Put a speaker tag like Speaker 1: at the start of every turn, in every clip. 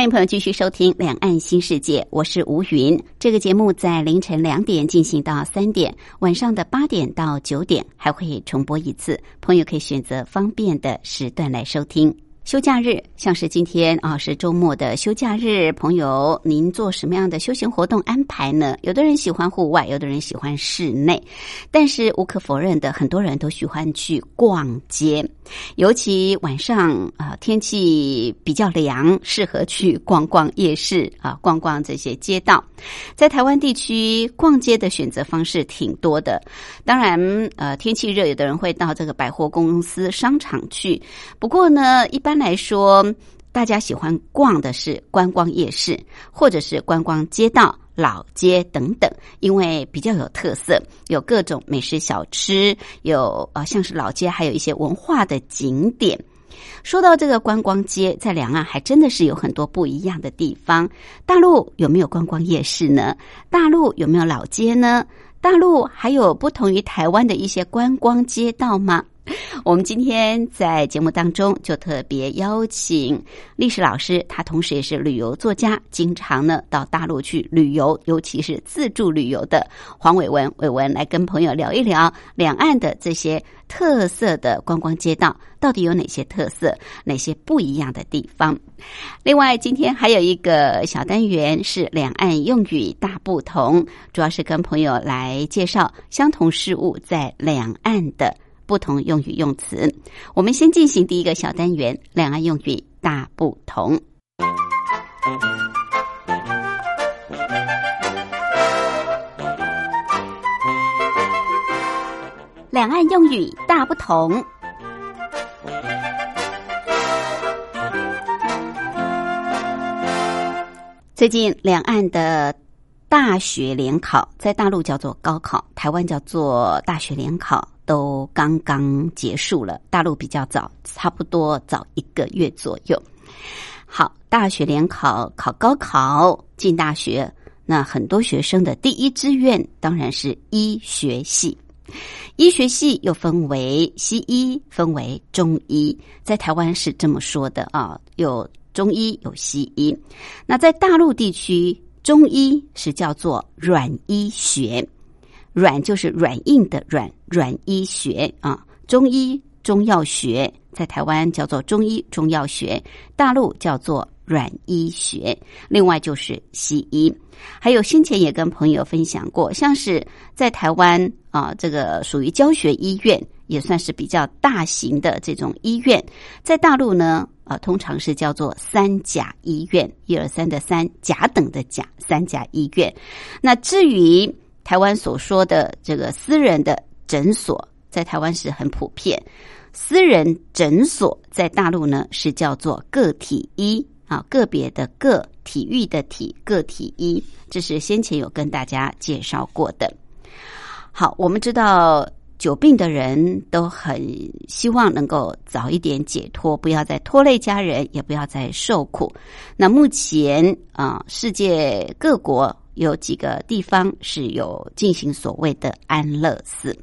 Speaker 1: 欢迎朋友继续收听《两岸新世界》，我是吴云。这个节目在凌晨两点进行到三点，晚上的八点到九点还会重播一次，朋友可以选择方便的时段来收听。休假日，像是今天啊是周末的休假日，朋友您做什么样的休闲活动安排呢？有的人喜欢户外，有的人喜欢室内，但是无可否认的，很多人都喜欢去逛街，尤其晚上啊天气比较凉，适合去逛逛夜市啊，逛逛这些街道。在台湾地区逛街的选择方式挺多的，当然呃天气热，有的人会到这个百货公司、商场去，不过呢一般。般来说，大家喜欢逛的是观光夜市，或者是观光街道、老街等等，因为比较有特色，有各种美食小吃，有呃像是老街，还有一些文化的景点。说到这个观光街，在两岸还真的是有很多不一样的地方。大陆有没有观光夜市呢？大陆有没有老街呢？大陆还有不同于台湾的一些观光街道吗？我们今天在节目当中就特别邀请历史老师，他同时也是旅游作家，经常呢到大陆去旅游，尤其是自助旅游的黄伟文，伟文来跟朋友聊一聊两岸的这些特色的观光街道到底有哪些特色，哪些不一样的地方。另外，今天还有一个小单元是两岸用语大不同，主要是跟朋友来介绍相同事物在两岸的。不同用语用词，我们先进行第一个小单元：两岸用语大不同。两岸用语大不同。最近，两岸的大学联考在大陆叫做高考，台湾叫做大学联考。都刚刚结束了，大陆比较早，差不多早一个月左右。好，大学联考考高考进大学，那很多学生的第一志愿当然是医学系。医学系又分为西医，分为中医，在台湾是这么说的啊，有中医有西医。那在大陆地区，中医是叫做软医学。软就是软硬的软，软医学啊，中医中药学在台湾叫做中医中药学，大陆叫做软医学。另外就是西医，还有先前也跟朋友分享过，像是在台湾啊，这个属于教学医院，也算是比较大型的这种医院。在大陆呢，啊，通常是叫做三甲医院，一二三的三甲等的甲，三甲医院。那至于台湾所说的这个私人的诊所，在台湾是很普遍。私人诊所在大陆呢是叫做个体医啊，个别的个体育的体个体医，这是先前有跟大家介绍过的。好，我们知道久病的人都很希望能够早一点解脱，不要再拖累家人，也不要再受苦。那目前啊，世界各国。有几个地方是有进行所谓的安乐死，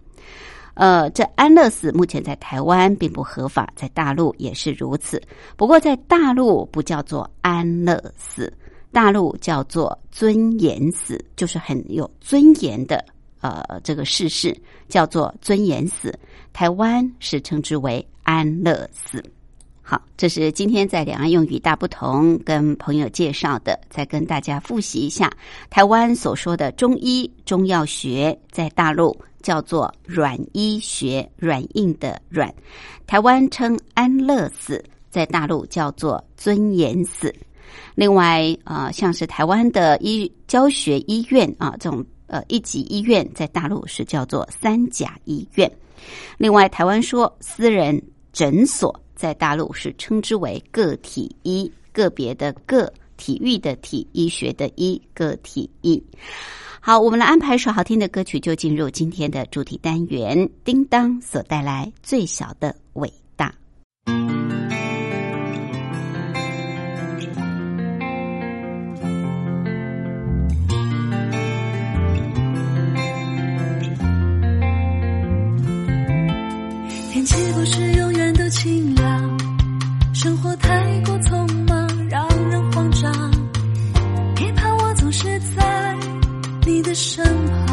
Speaker 1: 呃，这安乐死目前在台湾并不合法，在大陆也是如此。不过在大陆不叫做安乐死，大陆叫做尊严死，就是很有尊严的呃这个逝世叫做尊严死。台湾是称之为安乐死。好这是今天在两岸用语大不同跟朋友介绍的再跟大家复习一下台湾所说的中医中药学在大陆叫做软医学软硬的软。台湾称安乐死在大陆叫做尊严死。另外啊像是台湾的医教学医院啊这种呃一级医院在大陆是叫做三甲医院。另外台湾说私人诊所在大陆是称之为个体医，个别的个体育的体医学的医个体医。好，我们来安排一首好听的歌曲，就进入今天的主题单元。叮当所带来最小的伟大。
Speaker 2: 天气不是。清凉。生活太过匆忙让人慌张别怕我总是在你的身旁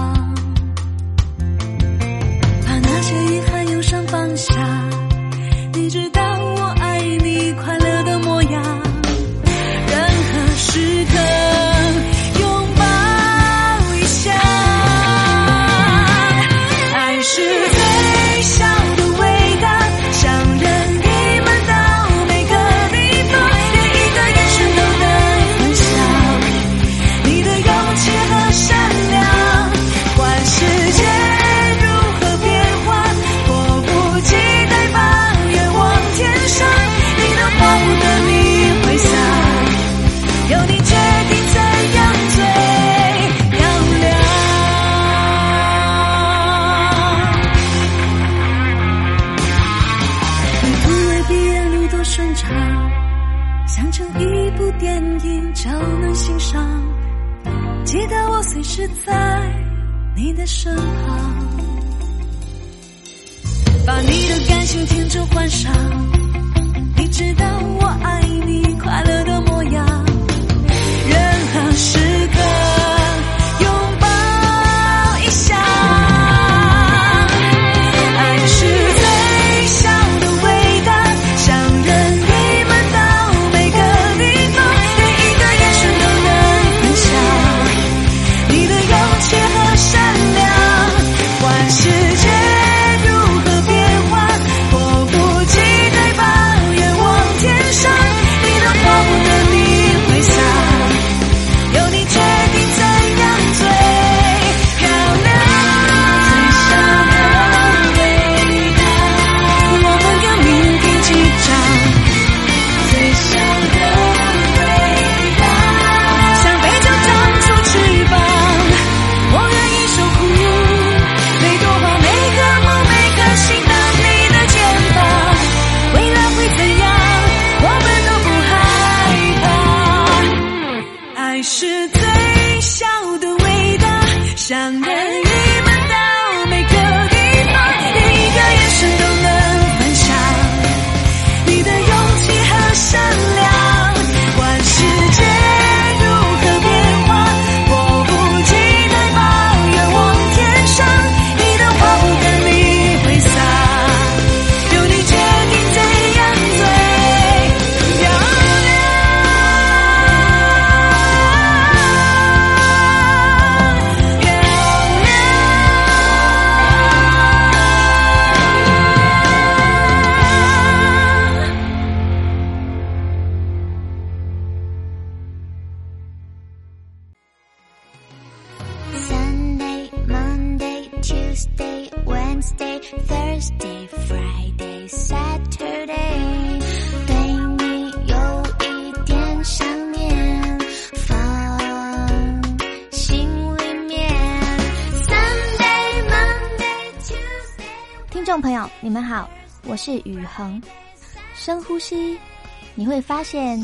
Speaker 2: 旧幻想会
Speaker 3: 发现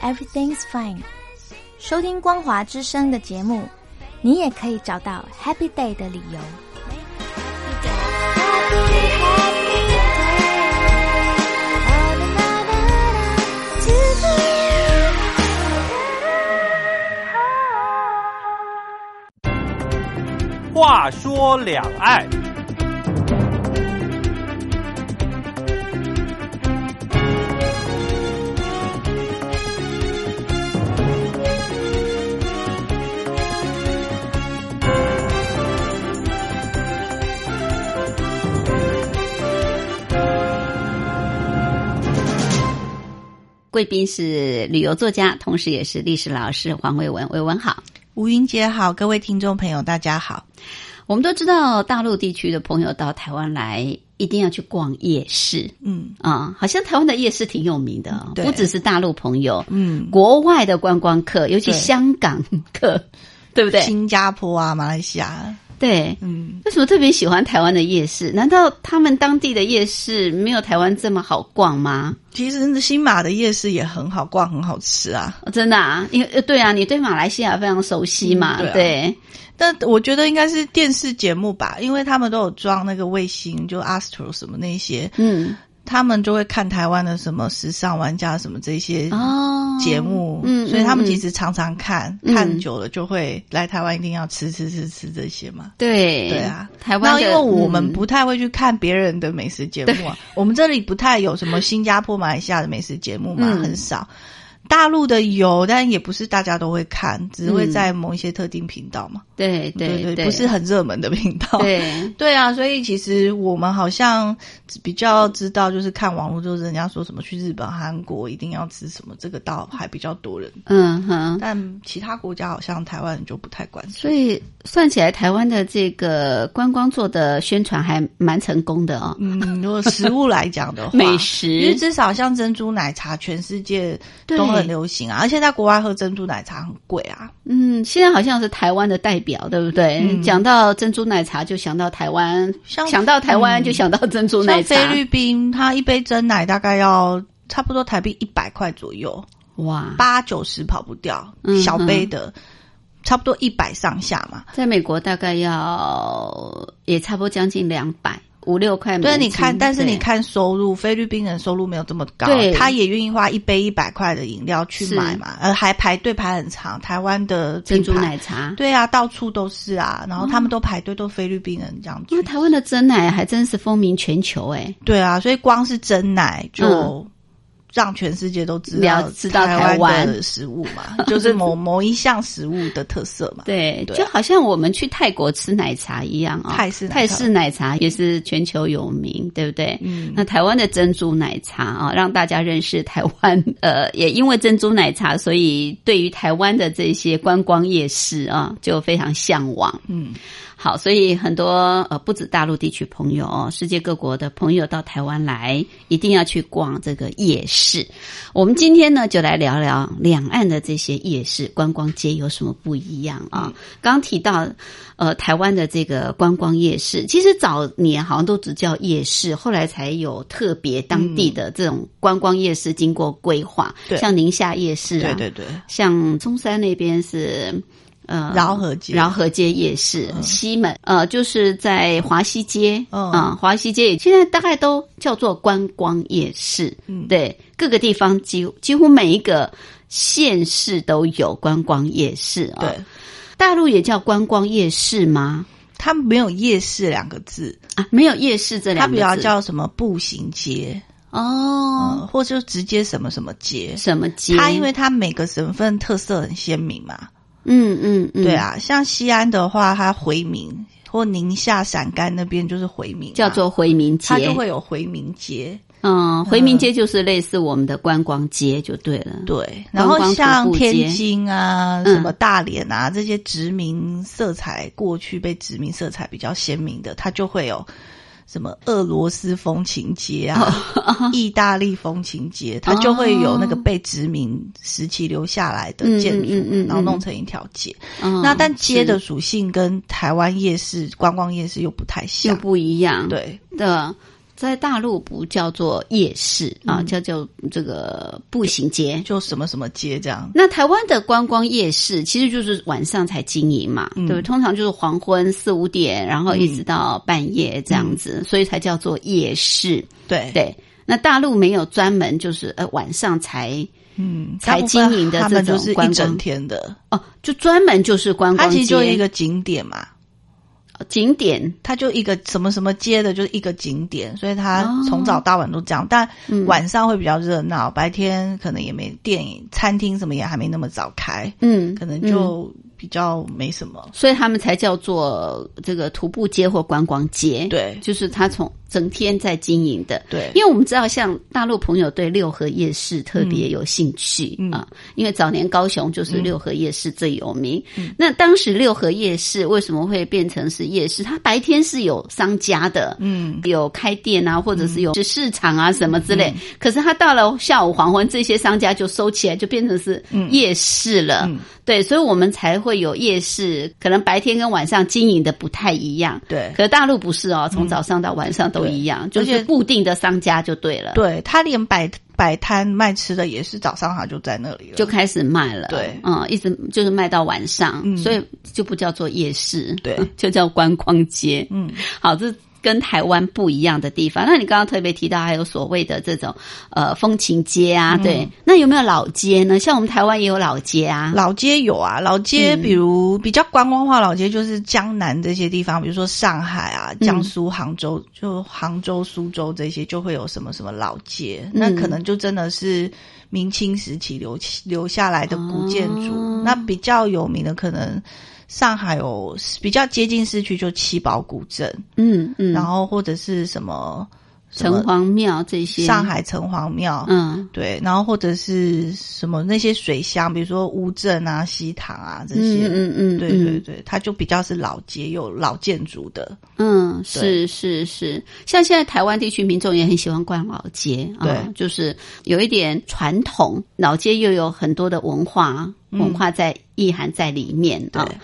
Speaker 3: everything's fine 收听光华之声的节目你也可以找到 happy day 的理由。
Speaker 4: 话说两岸
Speaker 1: 贵宾是旅游作家同时也是历史老师黄伟文伟文好。
Speaker 5: 吴云杰好各位听众朋友大家好。
Speaker 6: 我们都知道大陆地区的朋友到台湾来一定要去逛夜市。
Speaker 5: 嗯。
Speaker 6: 啊好像台湾的夜市挺有名的不只是大陆朋友
Speaker 5: 嗯。
Speaker 6: 国外的观光客尤其香港客对不对？
Speaker 5: 新加坡啊马来西亚。
Speaker 6: 对。
Speaker 5: 嗯，
Speaker 6: 为什么特别喜欢台湾的夜市？难道他们当地的夜市没有台湾这么好逛吗？
Speaker 5: 其实新马的夜市也很好逛，很好吃啊。
Speaker 6: 哦真的啊，因为呃对啊，你对马来西亚非常熟悉嘛，
Speaker 5: 嗯对啊
Speaker 6: 对
Speaker 5: 但我觉得应该是电视节目吧，因为他们都有装那个卫星，就 Astro 什么那些，
Speaker 6: 嗯，
Speaker 5: 他们就会看台湾的什么时尚玩家什么这些
Speaker 6: 哦，
Speaker 5: 节目，
Speaker 6: 嗯
Speaker 5: 所以他们
Speaker 6: 嗯
Speaker 5: 其实常常看，
Speaker 6: 嗯。
Speaker 5: 看久了就会来台湾，一定要吃吃吃吃这些嘛。
Speaker 6: 对。
Speaker 5: 对啊，
Speaker 6: 台湾
Speaker 5: 那因为我们
Speaker 6: 嗯
Speaker 5: 不太会去看别人的美食节目啊，我们这里不太有什么新加坡、马来西亚的美食节目嘛，
Speaker 6: 嗯。
Speaker 5: 很少。大陆的有，但也不是大家都会看，只会
Speaker 6: 嗯
Speaker 5: 在某一些特定频道嘛。
Speaker 6: 对
Speaker 5: 对
Speaker 6: 对对，
Speaker 5: 不是很热门的频道。
Speaker 6: 对
Speaker 5: 对啊，所以其实我们好像比较知道，就是看网络，就是人家说什么去日本、韩国一定要吃什么，这个倒还比较多人。
Speaker 6: 嗯哼，
Speaker 5: 但其他国家好像台湾人就不太关注。
Speaker 6: 所以算起来，台湾的这个观光做的宣传还蛮成功的哦。
Speaker 5: 嗯，如果食物来讲的话，
Speaker 6: 美食
Speaker 5: 因为，至少像珍珠奶茶，全世界
Speaker 6: 对
Speaker 5: 都很流行啊，而且在国外喝珍珠奶茶很贵啊。
Speaker 6: 嗯，现在好像是台湾的代表，对不对？
Speaker 5: 嗯
Speaker 6: 讲到珍珠奶茶，就想到台湾；想到台湾，
Speaker 5: 嗯
Speaker 6: 就想到珍珠奶茶。
Speaker 5: 像菲律宾，它一杯真奶大概要差不多台币一百块左右，
Speaker 6: 哇，
Speaker 5: 八九十跑不掉，
Speaker 6: 嗯
Speaker 5: 小杯的。差不多一百上下嘛，
Speaker 6: 在美国大概要也差不多将近两百五六块美金。
Speaker 5: 对，你看，但是你看收入，菲律宾人收入没有这么高
Speaker 6: 对，
Speaker 5: 他也愿意花一杯一百块的饮料去买嘛，呃，还排队排很长。台湾的
Speaker 6: 珍珠奶茶，
Speaker 5: 对啊，到处都是啊，然后他们都排队，都菲律宾人这样去
Speaker 6: 那。台湾的真奶还真是风靡全球哎。
Speaker 5: 对啊，所以光是真奶就
Speaker 6: 嗯
Speaker 5: 让全世界都知
Speaker 6: 了
Speaker 5: 道
Speaker 6: 知道台
Speaker 5: 台
Speaker 6: 湾
Speaker 5: 的食物嘛，就是某某一项食物的特色嘛。
Speaker 6: 对，
Speaker 5: 对啊
Speaker 6: 就好像我们去泰国吃奶茶一样啊、
Speaker 5: 泰式奶茶
Speaker 6: 泰式奶茶也是全球有名，对不对？
Speaker 5: 嗯
Speaker 6: 那台湾的珍珠奶茶啊，让大家认识台湾。呃，也因为珍珠奶茶，所以对于台湾的这些观光夜市啊，就非常向往。
Speaker 5: 嗯，
Speaker 6: 好，所以很多呃，不止大陆地区朋友哦，世界各国的朋友到台湾来，一定要去逛这个夜市。我们今天呢，就来聊聊两岸的这些夜市观光街有什么不一样啊？刚刚提到呃，台湾的这个观光夜市，其实早年好像都只叫夜市，后来才有特别当地的这种观光夜市经过规划，
Speaker 5: 对。
Speaker 6: 像宁夏夜市啊，
Speaker 5: 对对对，
Speaker 6: 像中山那边是呃
Speaker 5: 饶河街。
Speaker 6: 饶河街夜市、西门呃就是在华西街
Speaker 5: 嗯。
Speaker 6: 啊、华西街也现在大概都叫做观光夜市，
Speaker 5: 嗯。
Speaker 6: 对，各个地方几乎几乎每一个县市都有观光夜市啊、
Speaker 5: 对，
Speaker 6: 大陆也叫观光夜市吗？
Speaker 5: 它没有夜市两个字，
Speaker 6: 啊，没有夜市这两
Speaker 5: 它比较叫什么步行街，
Speaker 6: 哦，
Speaker 5: 嗯，或者就直接什么什么街。
Speaker 6: 什么街？
Speaker 5: 它因为它每个省份特色很鲜明嘛，
Speaker 6: 嗯嗯嗯，
Speaker 5: 对，啊，像西安的话，它回民或宁夏陕甘那边就是回民啊、
Speaker 6: 叫做回民街，
Speaker 5: 它就会有回民街，
Speaker 6: 嗯，回民街就是类似我们的观光街就对了。
Speaker 5: 对，然后像天津啊、
Speaker 6: 嗯
Speaker 5: 什么大连啊这些殖民色彩过去被殖民色彩比较鲜明的，它就会有。什么俄罗斯风情街啊，意大利风情街，它就会有那个被殖民时期留下来的建筑，
Speaker 6: 嗯嗯嗯嗯
Speaker 5: 然后弄成一条街。
Speaker 6: 嗯
Speaker 5: 那但街的属性跟台湾夜市、观光夜市又不太像。
Speaker 6: 又，不一样，
Speaker 5: 对，
Speaker 6: 的。在大陆不叫做夜市啊，
Speaker 5: 嗯。
Speaker 6: 叫做这个步行街。
Speaker 5: 就什么什么街这样。
Speaker 6: 那台湾的观光夜市其实就是晚上才经营嘛，
Speaker 5: 嗯。
Speaker 6: 对不对？通常就是黄昏四五点，然后一直到半夜这样子，所以才叫做夜市。
Speaker 5: 对，
Speaker 6: 对，那大陆没有专门就是呃晚上才
Speaker 5: 嗯，
Speaker 6: 才经营的这种
Speaker 5: 就是整天的，
Speaker 6: 哦，就专门就是观光街。
Speaker 5: 其实就一个景点嘛，
Speaker 6: 景点，
Speaker 5: 它就一个什么什么街的，就是一个景点，所以它
Speaker 6: 哦。
Speaker 5: 从早到晚都这样。但
Speaker 6: 嗯。
Speaker 5: 晚上会比较热闹，白天可能也没电影、餐厅什么也还没那么早开，
Speaker 6: 嗯，
Speaker 5: 可能就比较没什么。
Speaker 6: 所以他们才叫做这个徒步街或观光街。
Speaker 5: 对
Speaker 6: 就是他从整天在经营的。
Speaker 5: 对
Speaker 6: 因为我们知道，像大陆朋友对六合夜市特别有兴趣、
Speaker 5: 嗯
Speaker 6: 啊，因为早年高雄就是六合夜市最有名。那当时六合夜市为什么会变成是夜市？它白天是有商家的，
Speaker 5: 嗯，
Speaker 6: 有开店啊，或者是有市场啊什么之类。可是它到了下午黄昏，这些商家就收起来，就变成是夜市了。
Speaker 5: 嗯
Speaker 6: 对，所以我们才会有夜市，可能白天跟晚上经营的不太一样。
Speaker 5: 对
Speaker 6: 可是大陆不是哦，从早上到晚上都一样，就是固定的商家就对了，
Speaker 5: 对他连摆摆摊卖吃的也是早上他就在那里了，
Speaker 6: 就开始卖了。
Speaker 5: 对
Speaker 6: 嗯，一直就是卖到晚上，
Speaker 5: 嗯
Speaker 6: 所以就不叫做夜市，
Speaker 5: 对，
Speaker 6: 就叫观光街。
Speaker 5: 嗯，
Speaker 6: 好，这。跟台湾不一样的地方，那你刚刚特别提到还有所谓的这种呃风情街啊，
Speaker 5: 嗯。
Speaker 6: 对，那有没有老街呢？像我们台湾也有老街啊，
Speaker 5: 老街有啊，老街
Speaker 6: 嗯。
Speaker 5: 比如比较观光化老街就是江南这些地方，比如说上海啊、
Speaker 6: 嗯。
Speaker 5: 江苏、杭州，就杭州、苏州这些就会有什么什么老街，
Speaker 6: 嗯。
Speaker 5: 那可能就真的是明清时期留留下来的古建筑。
Speaker 6: 哦。
Speaker 5: 那比较有名的可能上海有比较接近市区就七宝古镇，
Speaker 6: 嗯嗯，
Speaker 5: 然后或者是什么
Speaker 6: 城隍庙这些，
Speaker 5: 上海城隍庙，
Speaker 6: 嗯。
Speaker 5: 对，然后或者是什么那些水乡，比如说乌镇啊、西塘啊这些，
Speaker 6: 嗯嗯嗯，
Speaker 5: 对对对，它就比较是老街，有老建筑的，
Speaker 6: 嗯，是是是，像现在台湾地区民众也很喜欢逛老街啊，
Speaker 5: 对。
Speaker 6: 就是有一点传统，老街又有很多的文化文化在意涵在里面啊。
Speaker 5: 对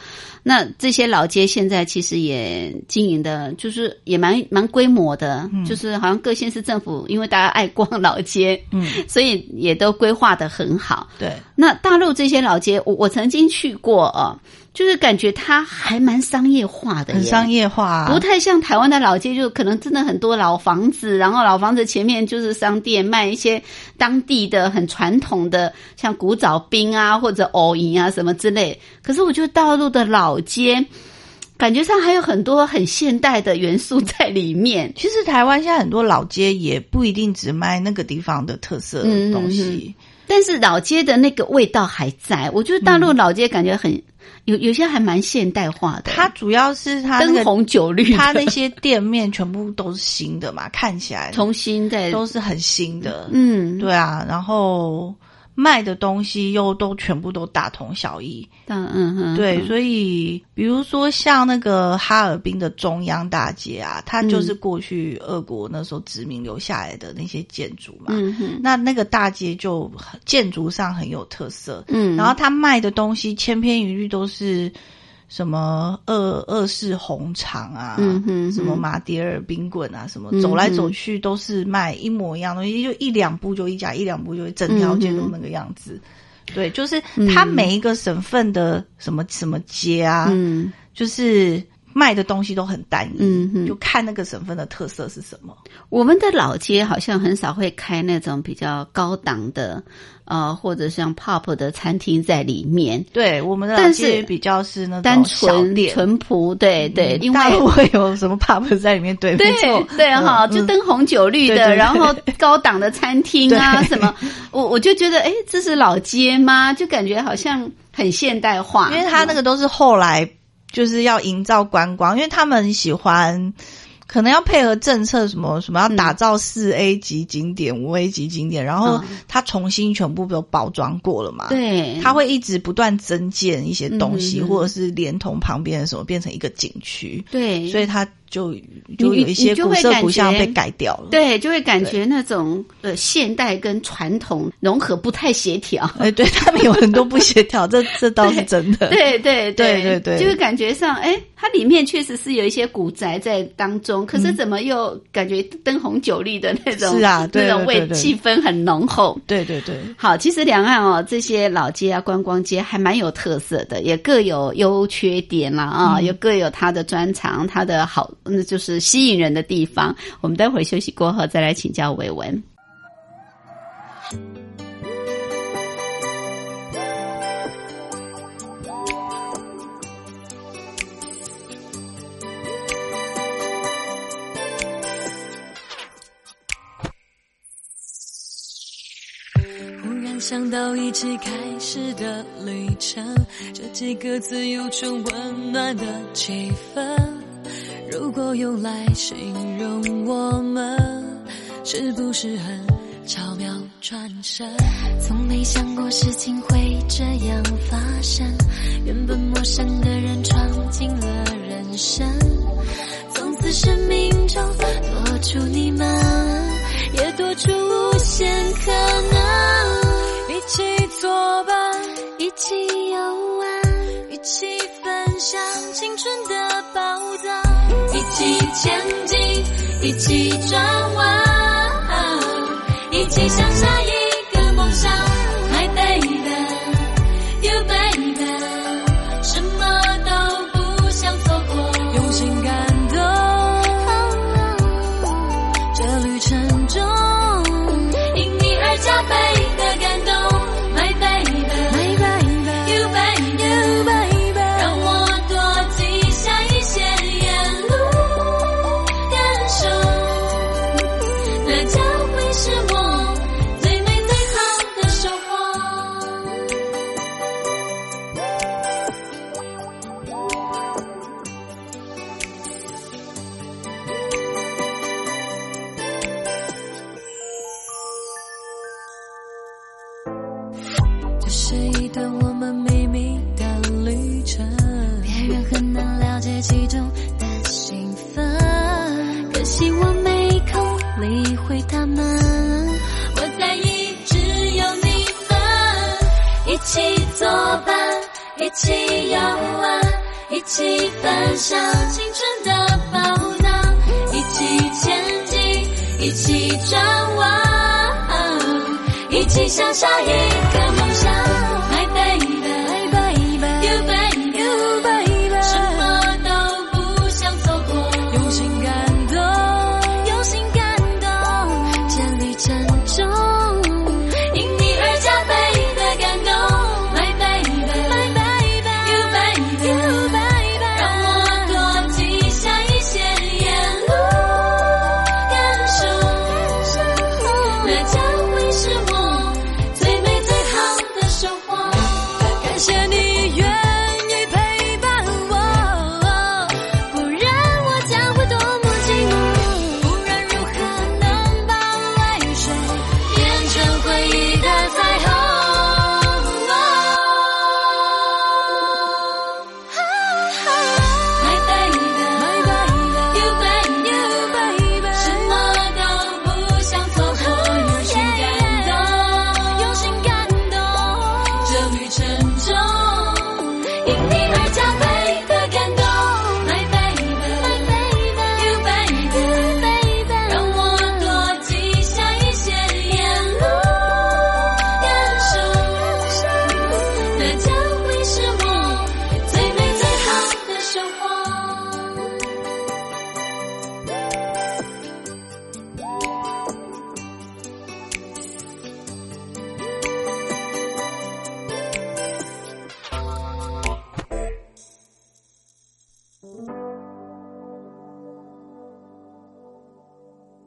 Speaker 6: 那这些老街现在其实也经营的，就是也蛮蛮规模的，就是好像各县市政府因为大家爱逛老街，
Speaker 5: 嗯，
Speaker 6: 所以也都规划的很好。
Speaker 5: 对，
Speaker 6: 那大陆这些老街，我我曾经去过啊，就是感觉它还蛮商业化的，
Speaker 5: 很商业化、啊，
Speaker 6: 不太像台湾的老街，就可能真的很多老房子，然后老房子前面就是商店，卖一些当地的很传统的，像古早冰啊或者藕银啊什么之类。可是我觉得大陆的老街，感觉上还有很多很现代的元素在里面。
Speaker 5: 其实台湾现在很多老街也不一定只卖那个地方的特色的东西，
Speaker 6: 但是老街的那个味道还在，我觉得大陆老街感觉很、有有些还蛮现代化的，
Speaker 5: 它主要是它那
Speaker 6: 灯红酒绿，
Speaker 5: 它那些店面全部都是新的嘛，看起来
Speaker 6: 重新在
Speaker 5: 都是很新的，
Speaker 6: 嗯，
Speaker 5: 对啊，然后卖的东西又都全部都大同小异，
Speaker 6: 嗯嗯嗯，
Speaker 5: 对，
Speaker 6: 嗯。
Speaker 5: 所以比如说像那个哈尔滨的中央大街啊，它就是
Speaker 6: 嗯
Speaker 5: 过去俄国那时候殖民留下来的那些建筑嘛。
Speaker 6: 嗯
Speaker 5: 那那个大街就建筑上很有特色，
Speaker 6: 嗯，
Speaker 5: 然后它卖的东西千篇一律都是什么二二式红肠啊，
Speaker 6: 嗯哼
Speaker 5: 什么马迭尔冰棍啊，什么
Speaker 6: 嗯
Speaker 5: 走来走去都是卖一模一样的东西，就一两步就一家，一两步就整条街都那个样子。对，就是它每一个省份的什么什么街啊，
Speaker 6: 嗯。
Speaker 5: 就是卖的东西都很单一，就看那个省份的特色是什么。
Speaker 6: 我们的老街好像很少会开那种比较高档的，呃，或者像 pop 的餐厅在里面，
Speaker 5: 对，我们的
Speaker 6: 但是
Speaker 5: 比较是那种
Speaker 6: 单纯
Speaker 5: 店。
Speaker 6: 淳朴，对对，因为
Speaker 5: 会有什么 pop 在里面？对，
Speaker 6: 对
Speaker 5: 没错，
Speaker 6: 对哈，
Speaker 5: 嗯
Speaker 6: 就灯红酒绿的，然后高档的餐厅啊什么，我我就觉得，哎，这是老街吗？就感觉好像很现代化，
Speaker 5: 因为他那个都是后来就是要营造观光，因为他们喜欢。可能要配合政策，什么什么要打造四 A 级景点、五 A 级景点，然后
Speaker 6: 嗯。
Speaker 5: 它重新全部都包装过了嘛？，
Speaker 6: 对，
Speaker 5: 它会一直不断增建一些东西，或者是连同旁边的什么变成一个景区，
Speaker 6: 对，
Speaker 5: 所以它就就有一
Speaker 6: 你
Speaker 5: 些古色古香被改掉了。
Speaker 6: 对，就会感觉那种呃现代跟传统融合不太协调。
Speaker 5: 哎，对他们有很多不协调，这这倒是真的。
Speaker 6: 对 对
Speaker 5: 对对对
Speaker 6: 就会感觉上，哎，它里面确实是有一些古宅在当中，可是怎么又感觉灯红酒绿的那种，
Speaker 5: 是啊 对
Speaker 6: 那种味气氛很浓厚。
Speaker 5: 对对对，
Speaker 6: 好，其实两岸哦，这些老街啊、观光街还蛮有特色的，也各有优缺点啦啊，
Speaker 5: 嗯
Speaker 6: 也各有它的专长，它的好，那就是吸引人的地方。我们待会儿休息过后再来请教伟文。
Speaker 7: 忽然想到一起开始的旅程，这几个字有种温暖的气氛。如果用来形容我们，是不是很巧妙转身？
Speaker 8: 从没想过事情会这样发生，原本陌生的人闯进了人生，从此生命中多出你们，也多出无限可能。
Speaker 7: 一起作伴，
Speaker 8: 一起游玩，
Speaker 7: 一起分享青春的宝藏，
Speaker 8: 起前进，一起转弯，一起向下一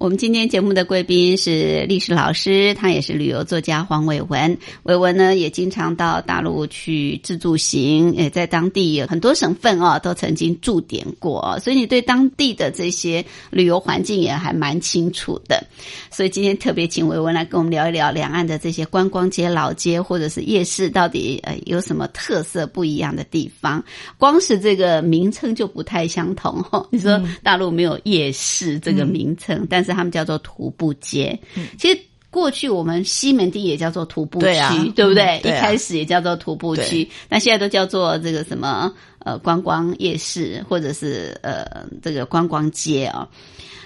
Speaker 8: 我
Speaker 7: 们
Speaker 6: 今天节目的贵宾是历史老师，他也是旅游作家黄伟文。伟文呢也经常到大陆去自助行，也在当地很多省份哦都曾经驻点过哦，所以你对当地的这些旅游环境也还蛮清楚的。所以今天特别请伟文来跟我们聊一聊两岸的这些观光街、老街或者是夜市，到底呃有什么特色不一样的地方？光是这个名称就不太相同哦。你说大陆没有夜市这个名称，但是他们叫做徒步街。其实过去我们西门町也叫做徒步区，
Speaker 5: 对啊
Speaker 6: 对不对？
Speaker 5: 嗯对啊
Speaker 6: 一开始也叫做徒步区
Speaker 5: 对，
Speaker 6: 那现在都叫做这个什么呃观光夜市，或者是呃这个观光街啊、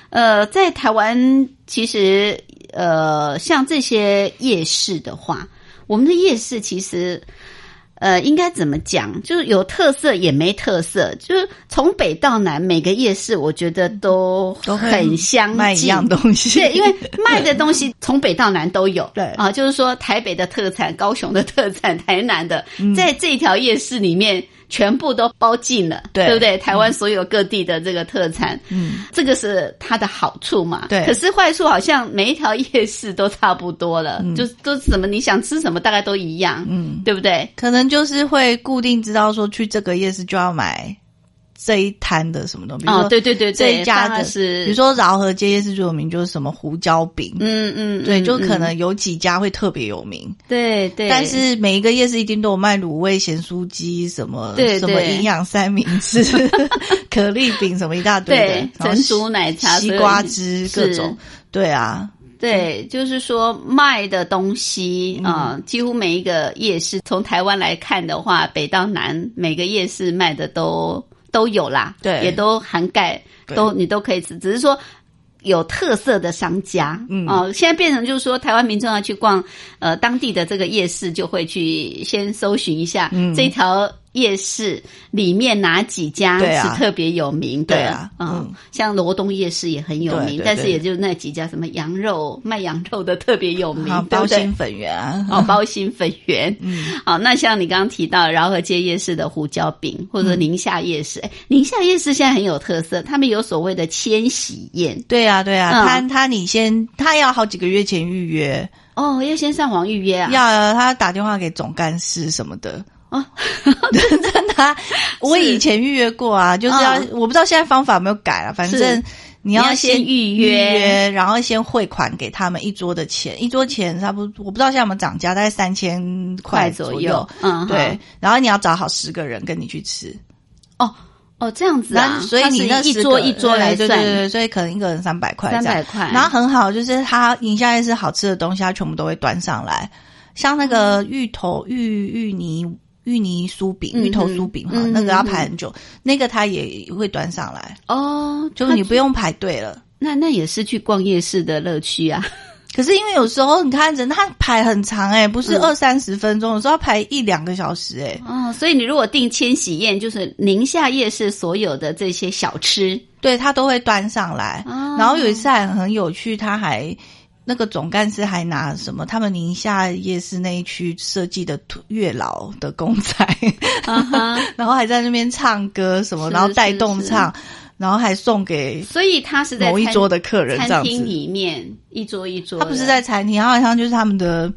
Speaker 6: 呃，在台湾其实呃像这些夜市的话，我们的夜市其实。呃，应该怎么讲？就是有特色也没特色，就是从北到南，每个夜市我觉得都
Speaker 5: 都
Speaker 6: 很相近，
Speaker 5: 卖一样东西。
Speaker 6: 对，因为 卖的东西从北到南都有。
Speaker 5: 对
Speaker 6: 啊，就是说台北的特产、高雄的特产、台南的，在这条夜市里面全部都包进了，
Speaker 5: 对
Speaker 6: 对不对？台湾所有各地的这个特产，
Speaker 5: 嗯，
Speaker 6: 这个是它的好处嘛？
Speaker 5: 对
Speaker 6: 可是坏处好像每一条夜市都差不多了，
Speaker 5: 嗯
Speaker 6: 就都什么你想吃什么大概都一样，
Speaker 5: 嗯，
Speaker 6: 对不对？
Speaker 5: 可能就是会固定知道说去这个夜市就要买这一摊的什么东西，
Speaker 6: 哦，
Speaker 5: 说
Speaker 6: 对对对对，
Speaker 5: 这一家的
Speaker 6: 是，
Speaker 5: 比如，说饶河街夜市最有名就是什么胡椒饼，
Speaker 6: 嗯嗯，
Speaker 5: 对，
Speaker 6: 嗯
Speaker 5: 就可
Speaker 6: 嗯。
Speaker 5: 能有几家会特别有名，
Speaker 6: 对对，
Speaker 5: 但是每一个夜市一定都有卖卤味、咸酥鸡什么
Speaker 6: 对
Speaker 5: 什么
Speaker 6: 对
Speaker 5: 营养三明治、可丽饼什么一大堆的
Speaker 6: 对，
Speaker 5: 然后
Speaker 6: 珍珠奶茶
Speaker 5: 西瓜汁各种，对啊，
Speaker 6: 对，就是说卖的东西
Speaker 5: 嗯。
Speaker 6: 啊、几乎每一个夜市，从台湾来看的话，北到南每个夜市卖的都都有啦，
Speaker 5: 对。
Speaker 6: 也都涵盖，都你都可以吃，只是说。有特色的商家，
Speaker 5: 嗯。
Speaker 6: 哦，现在变成就是说，台湾民众要去逛呃当地的这个夜市，就会去先搜寻一下、
Speaker 5: 嗯。
Speaker 6: 这条夜市里面哪几家是特别有名的，
Speaker 5: 对啊
Speaker 6: 嗯
Speaker 5: 嗯。
Speaker 6: 像罗东夜市也很有名，
Speaker 5: 对对对。
Speaker 6: 但是也就那几家，什么羊肉卖羊肉的特别有名，
Speaker 5: 包心？粉圆。啊，
Speaker 6: 哦，包心粉圆，
Speaker 5: 嗯，
Speaker 6: 好，那像你刚刚提到饶河街夜市的胡椒饼，或
Speaker 5: 嗯
Speaker 6: 者宁夏夜市，哎、宁夏夜市现在很有特色，他们有所谓的千禧宴，
Speaker 5: 对啊，对啊，
Speaker 6: 嗯。
Speaker 5: 他他你先他要好几个月前预约，
Speaker 6: 哦，要先上网预约啊，
Speaker 5: 要他打电话给总干事什么的。
Speaker 6: 哦，
Speaker 5: 真的啊，我以前预约过啊，就是要、
Speaker 6: 嗯
Speaker 5: 我不知道现在方法有没有改了，反正你
Speaker 6: 你要
Speaker 5: 先
Speaker 6: 先预约。
Speaker 5: 约，然后先汇款给他们一桌的钱，一桌钱差不多，我不知道现在有没有涨价，大概三千块
Speaker 6: 块左右，嗯，
Speaker 5: 对，然后你要找好十个人跟你去吃，
Speaker 6: 哦哦，这样子啊，
Speaker 5: 所以你那
Speaker 6: 一桌一桌来算，
Speaker 5: 对对所以可能一个人三百块，
Speaker 6: 三百块，
Speaker 5: 然后很好，就是它宁夏夜市好吃的东西，他全部都会端上来，像那个芋头、芋芋泥、芋泥酥饼、
Speaker 6: 嗯
Speaker 5: 芋头酥饼哈，
Speaker 6: 嗯
Speaker 5: 那个要排很久，那个它也会端上来，
Speaker 6: 哦，
Speaker 5: 就是你不用排队了。
Speaker 6: 那那也是去逛夜市的乐趣啊。
Speaker 5: 可是因为有时候你看人他排很长哎、不是
Speaker 6: 嗯
Speaker 5: 二三十分钟，有时候要排一两个小时哎、
Speaker 6: 哦，所以你如果订千禧宴，就是宁夏夜市所有的这些小吃，
Speaker 5: 对他都会端上来。
Speaker 6: 哦
Speaker 5: 然后有一次还很有趣，他还那个总干事还拿什么？他们宁夏夜市那一区设计的月老的公仔，然后还在那边唱歌什么，然后带动唱，然后还送给
Speaker 6: 所以他是在
Speaker 5: 某一桌的客人这样
Speaker 6: 餐厅。里面一桌一桌，
Speaker 5: 他不是在餐厅，他好像就是他们的。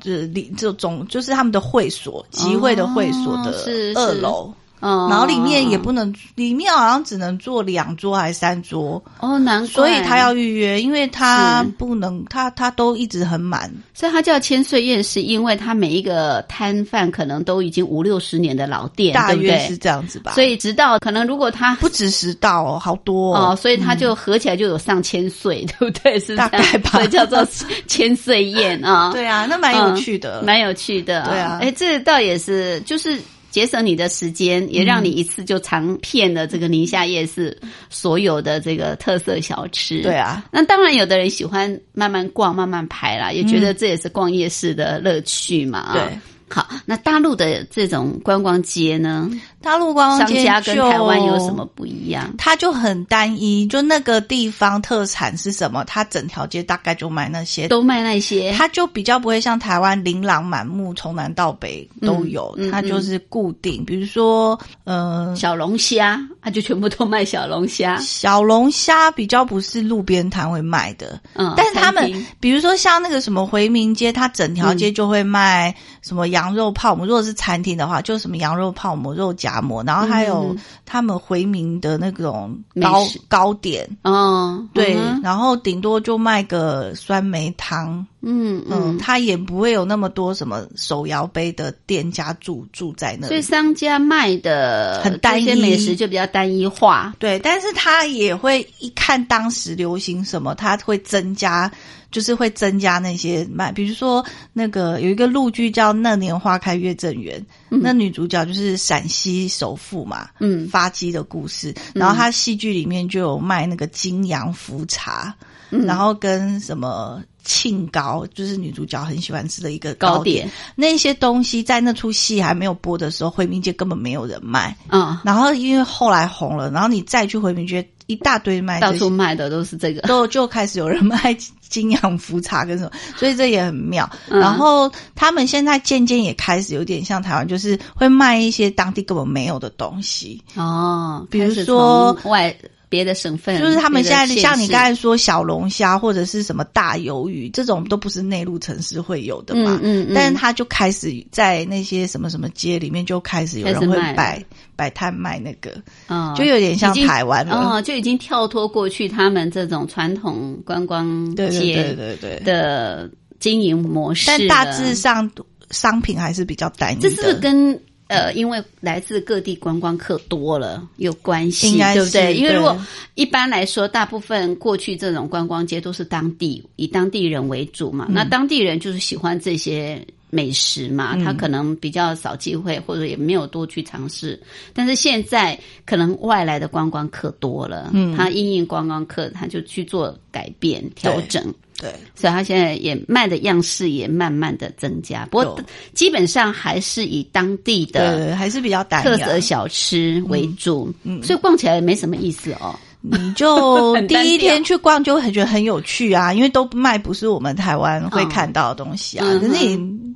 Speaker 5: 就里这种就是他们的会所集会的会所的
Speaker 6: 是
Speaker 5: 二楼，
Speaker 6: 哦，
Speaker 5: 然后里面也不能，里面好像只能坐两桌还是三桌，
Speaker 6: 哦，难怪，
Speaker 5: 所以他要预约，因为他不能，他他都一直很满。
Speaker 6: 所以他叫千岁宴，是因为他每一个摊贩可能都已经五六十年的老店，
Speaker 5: 大约是
Speaker 6: 对？
Speaker 5: 这样子吧。
Speaker 6: 所以直到可能如果他
Speaker 5: 不止十道哦，好多
Speaker 6: 哦，所以他就合起来就有上千岁，对不对？是
Speaker 5: 大概吧
Speaker 6: 所以叫做千岁宴啊。
Speaker 5: 对啊，那蛮有趣的。
Speaker 6: 嗯蛮有趣的。
Speaker 5: 对啊
Speaker 6: 哎，这倒也是，就是。节省你的时间，也让你一次就尝遍了这个宁夏夜市所有的这个特色小吃。
Speaker 5: 对啊，
Speaker 6: 那当然，有的人喜欢慢慢逛、慢慢排啦，也觉得这也是逛夜市的乐趣嘛。啊。
Speaker 5: 嗯对，
Speaker 6: 好，那大陆的这种观光街呢，
Speaker 5: 大陆观光街
Speaker 6: 商家跟
Speaker 5: 就
Speaker 6: 台湾有什么？不一样？
Speaker 5: 它就很单一，就那个地方特产是什么，它整条街大概就卖那些。
Speaker 6: 都卖那些，
Speaker 5: 它就比较不会像台湾琳琅满目，从南到北都有，
Speaker 6: 嗯嗯
Speaker 5: 它就是固定。比如说，呃，
Speaker 6: 小龙虾，它就全部都卖小龙虾。
Speaker 5: 小龙虾比较不是路边摊会卖的，
Speaker 6: 嗯，
Speaker 5: 但是他们比如说像那个什么回民街，它整条街就会卖什么羊肉泡馍。如果是餐厅的话，就什么羊肉泡馍、肉夹馍，然后还有
Speaker 6: 嗯
Speaker 5: 他们回民的那种糕糕点，
Speaker 6: 嗯，
Speaker 5: 对，
Speaker 6: 嗯
Speaker 5: 然后顶多就卖个酸梅汤，
Speaker 6: 嗯
Speaker 5: 嗯，
Speaker 6: 嗯，
Speaker 5: 它也不会有那么多什么手摇杯的店家住住在那
Speaker 6: 所以。商家卖的
Speaker 5: 很单一。
Speaker 6: 美食就比较单一化。
Speaker 5: 对，但是他也会一看当时流行什么，他会增加，就是会增加那些卖，比如说那个有一个陆剧叫《那年花开月正圆》，那女主角就是陕西首富嘛，
Speaker 6: 嗯。
Speaker 5: 发迹的故事，然后她戏剧里面就有卖那个金阳茯茶，
Speaker 6: 嗯。
Speaker 5: 然后跟什么庆糕，就是女主角很喜欢吃的一个
Speaker 6: 糕
Speaker 5: 点。
Speaker 6: 点，
Speaker 5: 那些东西在那出戏还没有播的时候，回民街根本没有人卖。
Speaker 6: 嗯，
Speaker 5: 然后因为后来红了，然后你再去回民街，一大堆卖
Speaker 6: 到处卖的都是这个。
Speaker 5: 都就开始有人卖金阳福茶跟什么，所以这也很妙。
Speaker 6: 嗯
Speaker 5: 然后他们现在渐渐也开始有点像台湾，就是会卖一些当地根本没有的东西，
Speaker 6: 哦，
Speaker 5: 比如说
Speaker 6: 外别的省份，
Speaker 5: 就是他们现在像你刚才说小龙虾或者是什么大鱿鱼这种，都不是内陆城市会有的嘛。
Speaker 6: 嗯嗯嗯
Speaker 5: 但是他就开始在那些什么什么街里面就开始有人会摆摆摊卖那个，
Speaker 6: 嗯
Speaker 5: 就有点像台湾了。
Speaker 6: 哦，就已经跳脱过去他们这种传统观光
Speaker 5: 对对对对对。
Speaker 6: 的经营模式了，
Speaker 5: 但大致上商品还是比较单一的。
Speaker 6: 这是不是跟呃，因为来自各地观光客多了有关系，对不对？因为如果一般来说，大部分过去这种观光街都是当地以当地人为主嘛，
Speaker 5: 嗯
Speaker 6: 那当地人就是喜欢这些。美食嘛，
Speaker 5: 嗯
Speaker 6: 他可能比较少机会，或者也没有多去尝试。但是现在可能外来的观光客多了，
Speaker 5: 嗯
Speaker 6: 他因应观光客，他就去做改变调整。
Speaker 5: 对
Speaker 6: 所以它现在也卖的样式也慢慢的增加，不过基本上还是以当地的
Speaker 5: 对，还是比较
Speaker 6: 特色小吃为主，嗯所以逛起来没什么意思哦。
Speaker 5: 你就 第一天去逛就很觉得很有趣啊，因为都卖不是我们台湾会看到的东西啊。
Speaker 6: 嗯
Speaker 5: 可是你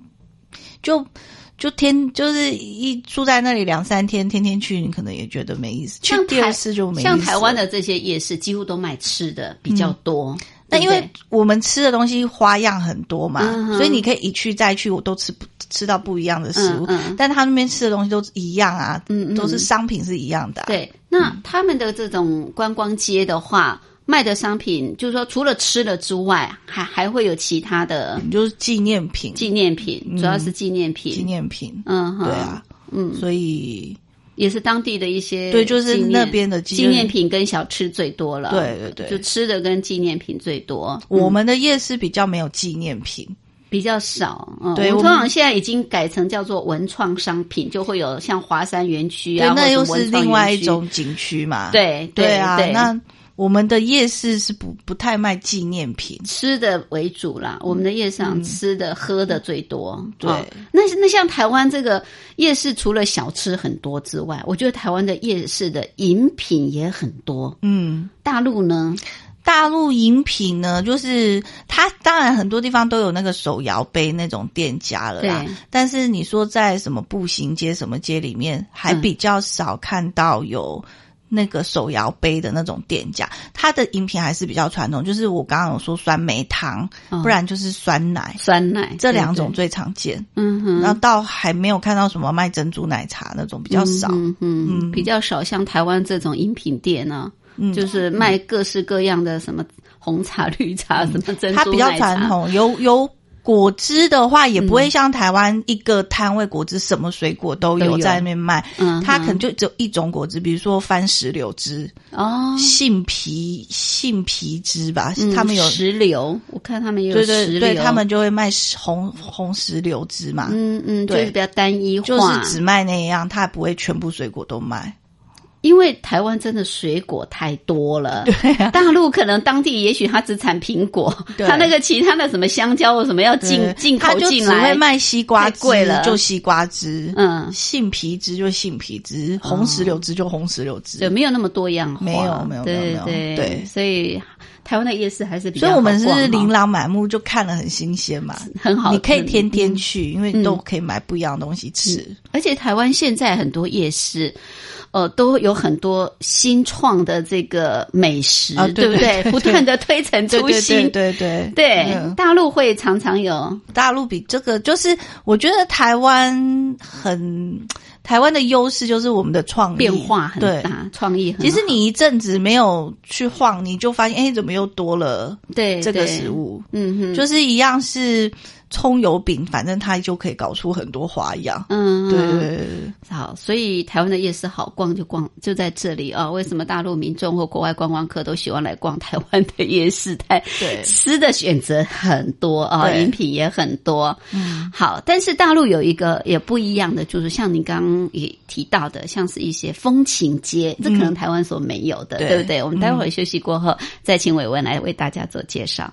Speaker 5: 就就天就是一住在那里两三天，天天去，你可能也觉得没意思。去
Speaker 6: 像台
Speaker 5: 第二次就没意思。
Speaker 6: 像台湾的这些夜市，几乎都卖吃的比较多。
Speaker 5: 那因为我们吃的东西花样很多嘛，
Speaker 6: 嗯
Speaker 5: 所以你可以一去再去，我都吃不吃到不一样的食物。
Speaker 6: 嗯嗯。
Speaker 5: 但他那边吃的东西都一样啊，
Speaker 6: 嗯嗯。
Speaker 5: 都是商品是一样的、啊。
Speaker 6: 对，那他们的这种观光街的话，卖的商品就是说，除了吃的之外，还还会有其他的
Speaker 5: 就是纪念品，
Speaker 6: 纪念品，主要是纪念品。
Speaker 5: 纪念品，
Speaker 6: 嗯哼，
Speaker 5: 对啊，
Speaker 6: 嗯，
Speaker 5: 所以
Speaker 6: 也是当地的一些
Speaker 5: 对就是那边的纪
Speaker 6: 纪
Speaker 5: 念
Speaker 6: 念品跟小吃最多了。
Speaker 5: 对对对
Speaker 6: 就吃的跟纪念品最多，
Speaker 5: 我们的夜市比较没有纪念品，
Speaker 6: 比较少。嗯，
Speaker 5: 对
Speaker 6: 通常现在已经改成叫做文创商品，就会有像华山园区
Speaker 5: 对，
Speaker 6: 啊，
Speaker 5: 那又是另外一。种景区嘛。
Speaker 6: 对
Speaker 5: 对啊
Speaker 6: 对，
Speaker 5: 那我们的夜市是不不太卖纪念品，
Speaker 6: 吃的为主啦，我们的夜市上吃的、喝的最多。
Speaker 5: 嗯对
Speaker 6: 哦那那像台湾这个夜市，除了小吃很多之外，我觉得台湾的夜市的饮品也很多。
Speaker 5: 嗯。
Speaker 6: 大陆呢？
Speaker 5: 大陆饮品呢，就是它当然很多地方都有那个手摇杯那种店家了啦
Speaker 6: 对，
Speaker 5: 但是你说在什么步行街什么街里面，还
Speaker 6: 嗯
Speaker 5: 比较少看到有。那个手摇杯的那种店家，它的饮品还是比较传统，就是我刚刚有说酸梅汤，
Speaker 6: 哦
Speaker 5: 不然就是酸奶，
Speaker 6: 酸奶
Speaker 5: 这两种最常见。
Speaker 6: 嗯哼，
Speaker 5: 然后到还没有看到什么卖珍珠奶茶那种比较少。
Speaker 6: 嗯嗯
Speaker 5: 嗯
Speaker 6: 比较少。像台湾这种饮品店呢、
Speaker 5: 嗯
Speaker 6: 就是卖各式各样的什么红茶、绿茶，什么
Speaker 5: 它比较传统，有有果汁的话，也不会像台湾一个摊位果汁什么水果都
Speaker 6: 都有
Speaker 5: 有在那边卖。
Speaker 6: 嗯
Speaker 5: 它可能就只有一种果汁，比如说番石榴汁、
Speaker 6: 哦。
Speaker 5: 杏皮杏皮汁吧，
Speaker 6: 嗯
Speaker 5: 他们有。
Speaker 6: 石榴，我看他们也有
Speaker 5: 对
Speaker 6: 石榴，
Speaker 5: 对对，他们就会卖红红石榴汁嘛，
Speaker 6: 嗯嗯，就
Speaker 5: 对
Speaker 6: 是比较单一化，
Speaker 5: 就是只卖那样，它不会全部水果都卖。
Speaker 6: 因为台湾真的水果太多了，对、大陆可能当地也许它只产苹果，
Speaker 5: 对。
Speaker 6: 它那个其他的什么香蕉或什么要进
Speaker 5: 对。
Speaker 6: 进
Speaker 5: 它就只
Speaker 6: 口进来
Speaker 5: 会，卖西瓜
Speaker 6: 贵了。
Speaker 5: 就西瓜汁，
Speaker 6: 嗯。
Speaker 5: 杏皮汁就杏皮汁，红石榴汁就红石榴汁，
Speaker 6: 就没有那么多样化，
Speaker 5: 没有没有
Speaker 6: 对
Speaker 5: 没有没有。
Speaker 6: 对。
Speaker 5: 对。
Speaker 6: 所以台湾的夜市还是比较
Speaker 5: 所以我们是琳琅满目，就看了很新鲜嘛，
Speaker 6: 很好，
Speaker 5: 你可以
Speaker 6: 嗯
Speaker 5: 天天去，因为
Speaker 6: 嗯。
Speaker 5: 都可以买不一样的东西吃。
Speaker 6: 而且台湾现在很多夜市，呃，都有很多新创的这个美食，
Speaker 5: 啊对
Speaker 6: 不对？
Speaker 5: 对对
Speaker 6: 不断的推陈出新。
Speaker 5: 对对对
Speaker 6: 大陆会常常有，
Speaker 5: 大陆比这个就是，我觉得台湾很台湾的优势就是我们的创意
Speaker 6: 变化很
Speaker 5: 对。
Speaker 6: 大，创意很好。
Speaker 5: 其实你一阵子没有去晃，你就发现，哎，怎么又多了
Speaker 6: 对
Speaker 5: 这个食物？
Speaker 6: 嗯哼，
Speaker 5: 就是一样是葱油饼，反正它就可以搞出很多花样。
Speaker 6: 嗯，
Speaker 5: 对
Speaker 6: 好，所以台湾的夜市好逛就逛就在这里啊、为什么大陆民众或国外观光客都喜欢来逛台湾的夜市？太
Speaker 5: 对
Speaker 6: 吃的选择很多啊、
Speaker 5: 对
Speaker 6: 饮品也很多。嗯，好，但是大陆有一个也不一样的，就是像你刚刚也提到的，像是一些风情街，这可能台湾所没有的，
Speaker 5: 对
Speaker 6: 对不对？我们待会儿休息过后，再请伟文来为大家做介绍。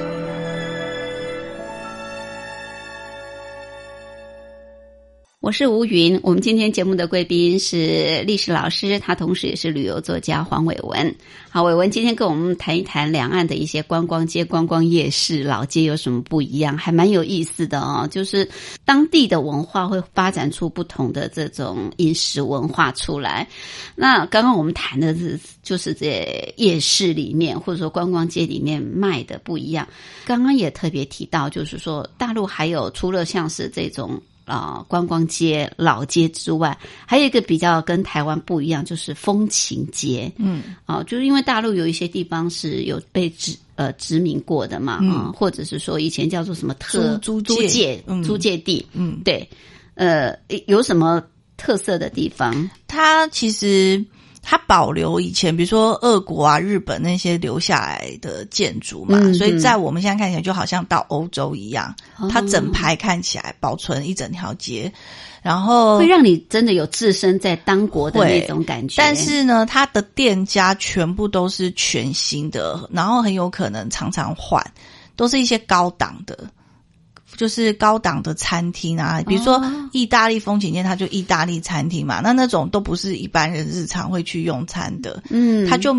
Speaker 6: 我是吴云，我们今天节目的贵宾是历史老师，他同时也是旅游作家黄伟文。好，伟文今天跟我们谈一谈两岸的一些观光街、观光夜市、老街有什么不一样，还蛮有意思的哦。就是当地的文化会发展出不同的这种饮食文化出来。那刚刚我们谈的是，就是在夜市里面或者说观光街里面卖的不一样。刚刚也特别提到，就是说大陆还有除了像是这种。啊、观光街、老街之外，还有一个比较跟台湾不一样，就是风情街。
Speaker 5: 嗯，
Speaker 6: 啊，就是因为大陆有一些地方是有被殖呃殖民过的嘛，啊、或者是说以前叫做什么特
Speaker 5: 租
Speaker 6: 租
Speaker 5: 租界
Speaker 6: 界
Speaker 5: 嗯。
Speaker 6: 租界地，
Speaker 5: 嗯，
Speaker 6: 对，呃，有什么特色的地方？
Speaker 5: 它其实它保留以前，比如说俄国啊、日本那些留下来的建筑嘛，
Speaker 6: 嗯
Speaker 5: 所以在我们现在看起来就好像到欧洲一样，
Speaker 6: 哦
Speaker 5: 它整排看起来保存一整条街，然后
Speaker 6: 会让你真的有置身在当国的那种感觉。
Speaker 5: 但是呢，它的店家全部都是全新的，然后很有可能常常换，都是一些高档的。就是高档的餐厅啊，比如说
Speaker 6: 哦。
Speaker 5: 意大利风情店，它就意大利餐厅嘛，那那种都不是一般人日常会去用餐的，
Speaker 6: 嗯，
Speaker 5: 它就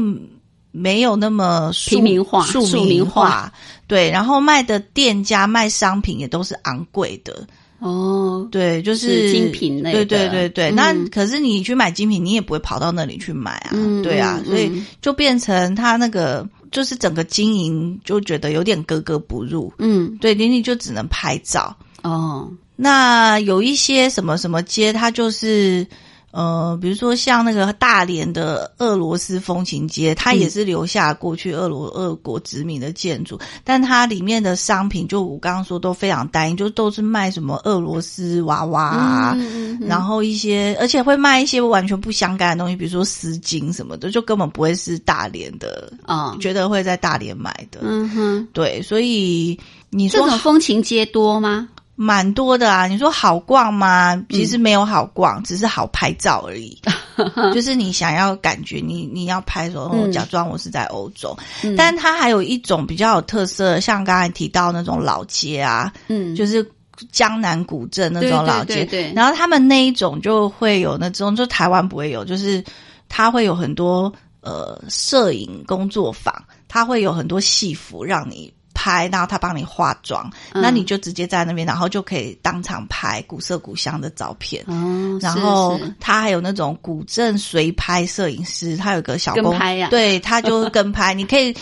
Speaker 5: 没有那么庶
Speaker 6: 平民化
Speaker 5: 庶
Speaker 6: 庶民
Speaker 5: 民
Speaker 6: 化。
Speaker 5: 对，然后卖的店家卖商品也都是昂贵的，
Speaker 6: 哦，
Speaker 5: 对，就是
Speaker 6: 是精品类的。
Speaker 5: 对对对对，
Speaker 6: 嗯。
Speaker 5: 那可是你去买精品，你也不会跑到那里去买啊，
Speaker 6: 嗯
Speaker 5: 对啊，
Speaker 6: 嗯
Speaker 5: 所以
Speaker 6: 嗯
Speaker 5: 就变成他那个就是整个经营就觉得有点格格不入，
Speaker 6: 嗯，
Speaker 5: 对，玲玲就只能拍照。
Speaker 6: 哦，
Speaker 5: 那有一些什么什么街，它就是。呃，比如说像那个大连的俄罗斯风情街，它也是留下过去俄罗俄国殖民的建筑，但它里面的商品就我刚刚说都非常单一，就都是卖什么俄罗斯娃娃啊，
Speaker 6: 嗯嗯
Speaker 5: 然后一些而且会卖一些完全不相干的东西，比如说丝巾什么的，就根本不会是大连的，
Speaker 6: 啊，
Speaker 5: 觉得会在大连买的。
Speaker 6: 嗯哼，
Speaker 5: 对，所以你说
Speaker 6: 这种风情街多吗？
Speaker 5: 蛮多的啊。你说好逛吗？
Speaker 6: 嗯
Speaker 5: 其实没有好逛，只是好拍照而已。就是你想要感觉你你要拍的时候，
Speaker 6: 嗯
Speaker 5: 假装我是在欧洲。
Speaker 6: 嗯
Speaker 5: 但它还有一种比较有特色，像刚才提到那种老街啊，
Speaker 6: 嗯，
Speaker 5: 就是江南古镇那种老街。
Speaker 6: 对对对对
Speaker 5: 然后他们那一种就会有那种，就台湾不会有，就是它会有很多呃摄影工作坊，它会有很多戏服让你。拍，然后他帮你化妆，
Speaker 6: 嗯。
Speaker 5: 那你就直接在那边，然后就可以当场拍古色古香的照片。
Speaker 6: 哦，
Speaker 5: 然后他还有那种古镇随拍摄影师，他有个小公
Speaker 6: 跟拍呀。
Speaker 5: 对，他就跟拍，你可以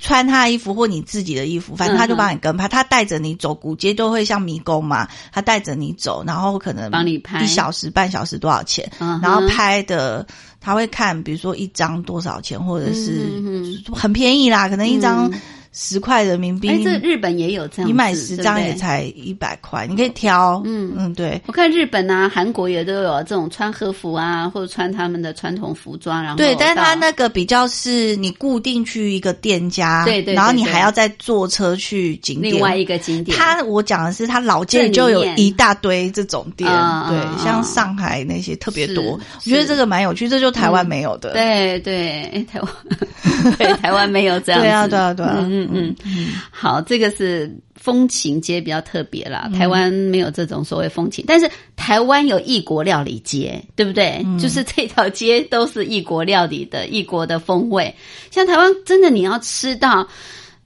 Speaker 5: 穿他的衣服或你自己的衣服，反正他就帮你跟拍，他带着你走古街都会像迷宫嘛，他带着你走，然后可能
Speaker 6: 帮你拍。
Speaker 5: 一小时半小时多少钱，
Speaker 6: 嗯
Speaker 5: 然后拍的他会看，比如说一张多少钱，或者是很便宜啦，可能一张
Speaker 6: 嗯
Speaker 5: 十块人民币，
Speaker 6: 哎，这日本也有这样，
Speaker 5: 你买十张也才一百块，你可以挑，
Speaker 6: 嗯
Speaker 5: 嗯，对。
Speaker 6: 我看日本啊、韩国也都有这种穿和服啊，或者穿他们的传统服装，然后
Speaker 5: 对，但是它那个比较是你固定去一个店家，
Speaker 6: 对对对
Speaker 5: 然后你还要再坐车去景点。
Speaker 6: 另外一个景点，
Speaker 5: 他我讲的是，他老街里就有一大堆这种店，对，像上海那些特别多。我觉得这个蛮有趣，这就台湾没有的。
Speaker 6: 对对，哎，台湾 对台湾没有这样子，
Speaker 5: 对啊，对啊，对啊，
Speaker 6: 嗯嗯嗯，好，这个是风情街比较特别啦，
Speaker 5: 嗯
Speaker 6: 台湾没有这种所谓风情，但是台湾有异国料理街，对不对？
Speaker 5: 嗯
Speaker 6: 就是这条街都是异国料理的异国的风味，像台湾真的你要吃到。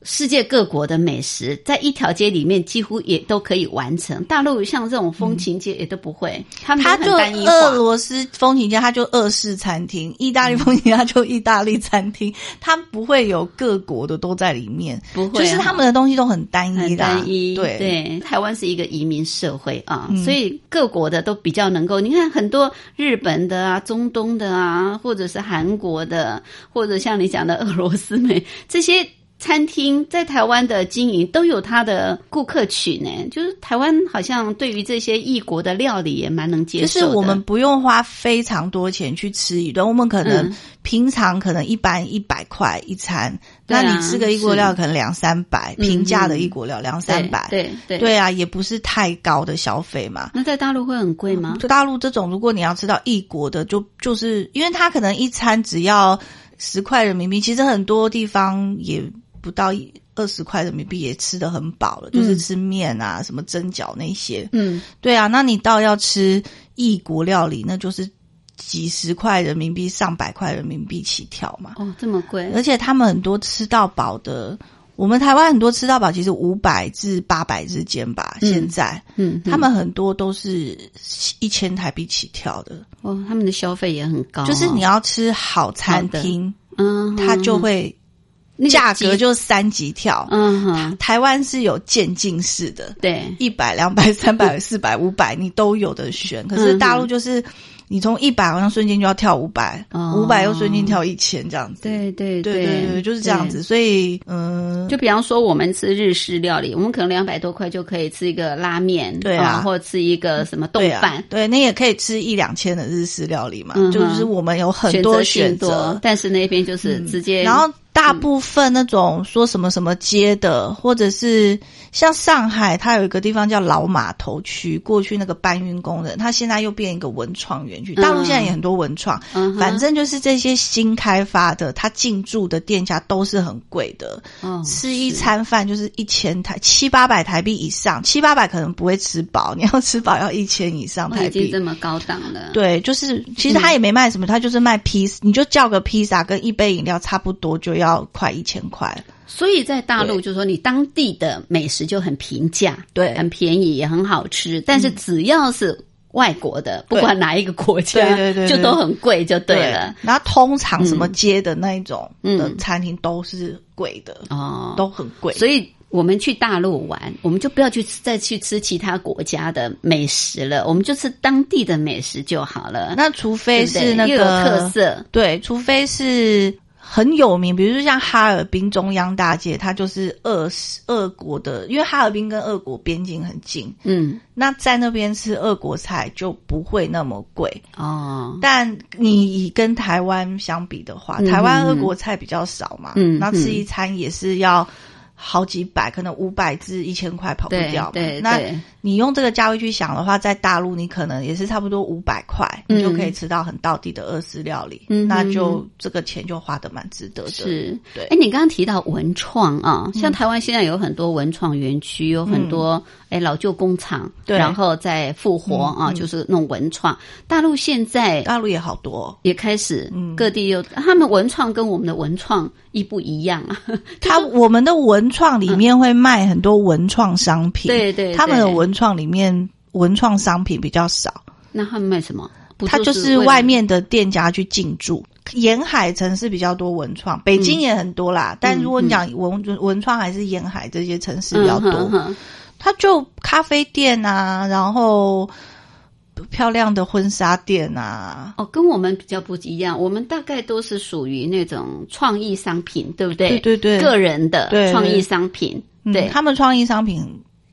Speaker 6: 世界各国的美食在一条街里面几乎也都可以完成。大陆像这种风情街也都不会，他们
Speaker 5: 就
Speaker 6: 很单一化。
Speaker 5: 俄罗斯风情街，它就俄式餐厅；意大利风情街，它就意大利餐厅。它不会有各国的都在里面，
Speaker 6: 不会啊
Speaker 5: 就是他们的东西都很单一
Speaker 6: 很
Speaker 5: 啦。
Speaker 6: 单一，
Speaker 5: 对
Speaker 6: 对，台湾是一个移民社会啊，
Speaker 5: 嗯
Speaker 6: 所以各国的都比较能够，你看很多日本的啊、中东的啊，或者是韩国的，或者像你讲的俄罗斯美这些。餐厅在台湾的经营都有它的顾客群呢，就是台湾好像对于这些异国的料理也蛮能接受就。
Speaker 5: 是我们不用花非常多钱去吃一顿，我们可能
Speaker 6: 嗯
Speaker 5: 平常可能一般一百块一餐，那你吃个异国料可能两三百，
Speaker 6: 嗯
Speaker 5: 平价的异国料两三百，
Speaker 6: 对对对。
Speaker 5: 啊，也不是太高的消费嘛。
Speaker 6: 那在大陆会很贵吗？
Speaker 5: 就大陆这种，如果你要吃到异国的，就就是因为它可能一餐只要十块人民币，其实很多地方也不到二十块人民币也吃的很饱了，就是
Speaker 6: 嗯
Speaker 5: 吃面啊、什么蒸饺那些。
Speaker 6: 嗯，
Speaker 5: 对啊，那你到要吃异国料理，那就是几十块人民币、上百块人民币起跳嘛。
Speaker 6: 哦，这么贵，
Speaker 5: 而且他们很多吃到饱的，我们台湾很多吃到饱其实五百至八百之间吧。
Speaker 6: 嗯
Speaker 5: 现在
Speaker 6: 嗯，嗯
Speaker 5: 他们很多都是一千台币起跳的，
Speaker 6: 哦，他们的消费也很高哦，
Speaker 5: 就是你要吃好餐厅，
Speaker 6: 嗯，
Speaker 5: 他就会
Speaker 6: 那个
Speaker 5: 价格
Speaker 6: 级
Speaker 5: 就三级跳。
Speaker 6: 嗯哼，
Speaker 5: 台湾是有渐进式的，
Speaker 6: 对，
Speaker 5: 一百、两百、三百、四百、五百，你都有的选。可是大陆就是你从一百好像瞬间就要跳五百、
Speaker 6: 哦
Speaker 5: 五百又瞬间跳一千这样子。
Speaker 6: 对对
Speaker 5: 对对对，就是这样子。。所以嗯，
Speaker 6: 就比方说，我们吃日式料理，我们可能两百多块就可以吃一个拉面，
Speaker 5: 对啊
Speaker 6: 或者吃一个什么冻饭，，
Speaker 5: 对，那也可以吃一两千的日式料理嘛，
Speaker 6: 嗯
Speaker 5: 就是我们有很多
Speaker 6: 择
Speaker 5: 选择。
Speaker 6: 但是那边就是直接，
Speaker 5: 然后大部分那种说什么什么街的，或者是像上海，它有一个地方叫老码头区，过去那个搬运工人，他现在又变一个文创园区。大陆现在也很多文创，
Speaker 6: 嗯
Speaker 5: 反正就是这些新开发的，它进驻的店家都是很贵的，
Speaker 6: 嗯
Speaker 5: 吃一餐饭就是一千台七八百台币以上，七八百可能不会吃饱，你要吃饱要一千以上台币。
Speaker 6: 这。么高档的，
Speaker 5: 对，就是其实他也没卖什么，他就是卖披萨，你就叫个披萨跟一杯饮料差不多，就要快一千块。
Speaker 6: 所以在大陆就是说你当地的美食就很平价，
Speaker 5: 对。
Speaker 6: 很便宜，也很好吃，但是只要是外国的，不管哪一个国家，
Speaker 5: 对对对对
Speaker 6: 就都很贵，就对了。
Speaker 5: 然后通常什么街的那一种
Speaker 6: 嗯。
Speaker 5: 的餐厅都是贵的，
Speaker 6: 哦，
Speaker 5: 都很贵。
Speaker 6: 所以我们去大陆玩，我们就不要去再去吃其他国家的美食了，我们就吃当地的美食就好了。
Speaker 5: 那除非是那个
Speaker 6: 特色，
Speaker 5: 对，除非是很有名，比如说像哈尔滨中央大街，它就是俄俄国的，因为哈尔滨跟俄国边境很近，
Speaker 6: 嗯，
Speaker 5: 那在那边吃俄国菜就不会那么贵。
Speaker 6: 哦，
Speaker 5: 但你以跟台湾相比的话，
Speaker 6: 嗯
Speaker 5: 台湾俄国菜比较少嘛，
Speaker 6: 嗯
Speaker 5: 那吃一餐也是要好几百，可能五百至一千块跑不掉
Speaker 6: 对对，
Speaker 5: 你用这个价位去想的话，在大陆你可能也是差不多五百块，
Speaker 6: 嗯。
Speaker 5: 你就可以吃到很到地的俄式料理，
Speaker 6: 嗯
Speaker 5: 那就这个钱就花的蛮值得的。
Speaker 6: 是，
Speaker 5: 对。
Speaker 6: 哎，你刚刚提到文创啊，像台湾现在有很多文创园区，有很多哎老旧工厂，
Speaker 5: 对。
Speaker 6: 然后再复活啊，就是弄文创。大陆现在
Speaker 5: 大陆也好多，
Speaker 6: 也开始
Speaker 5: 嗯。
Speaker 6: 各地有他们文创跟我们的文创一不一样啊？
Speaker 5: 他我们的文创里面会卖很多文创商品，
Speaker 6: 对对对。
Speaker 5: 他们的文创里面文创商品比较少。
Speaker 6: 那他们卖什么？不
Speaker 5: 它就是外面的店家去进驻。沿海城市比较多文创，北京也很多啦。但如果你讲文文创，还是沿海这些城市比较多。
Speaker 6: 嗯哼哼
Speaker 5: 它就咖啡店啊，然后漂亮的婚纱店啊，
Speaker 6: 哦，跟我们比较不一样，我们大概都是属于那种创意商品，对不对？
Speaker 5: 对对对
Speaker 6: 个人的创意商品，对
Speaker 5: 嗯，他们创意商品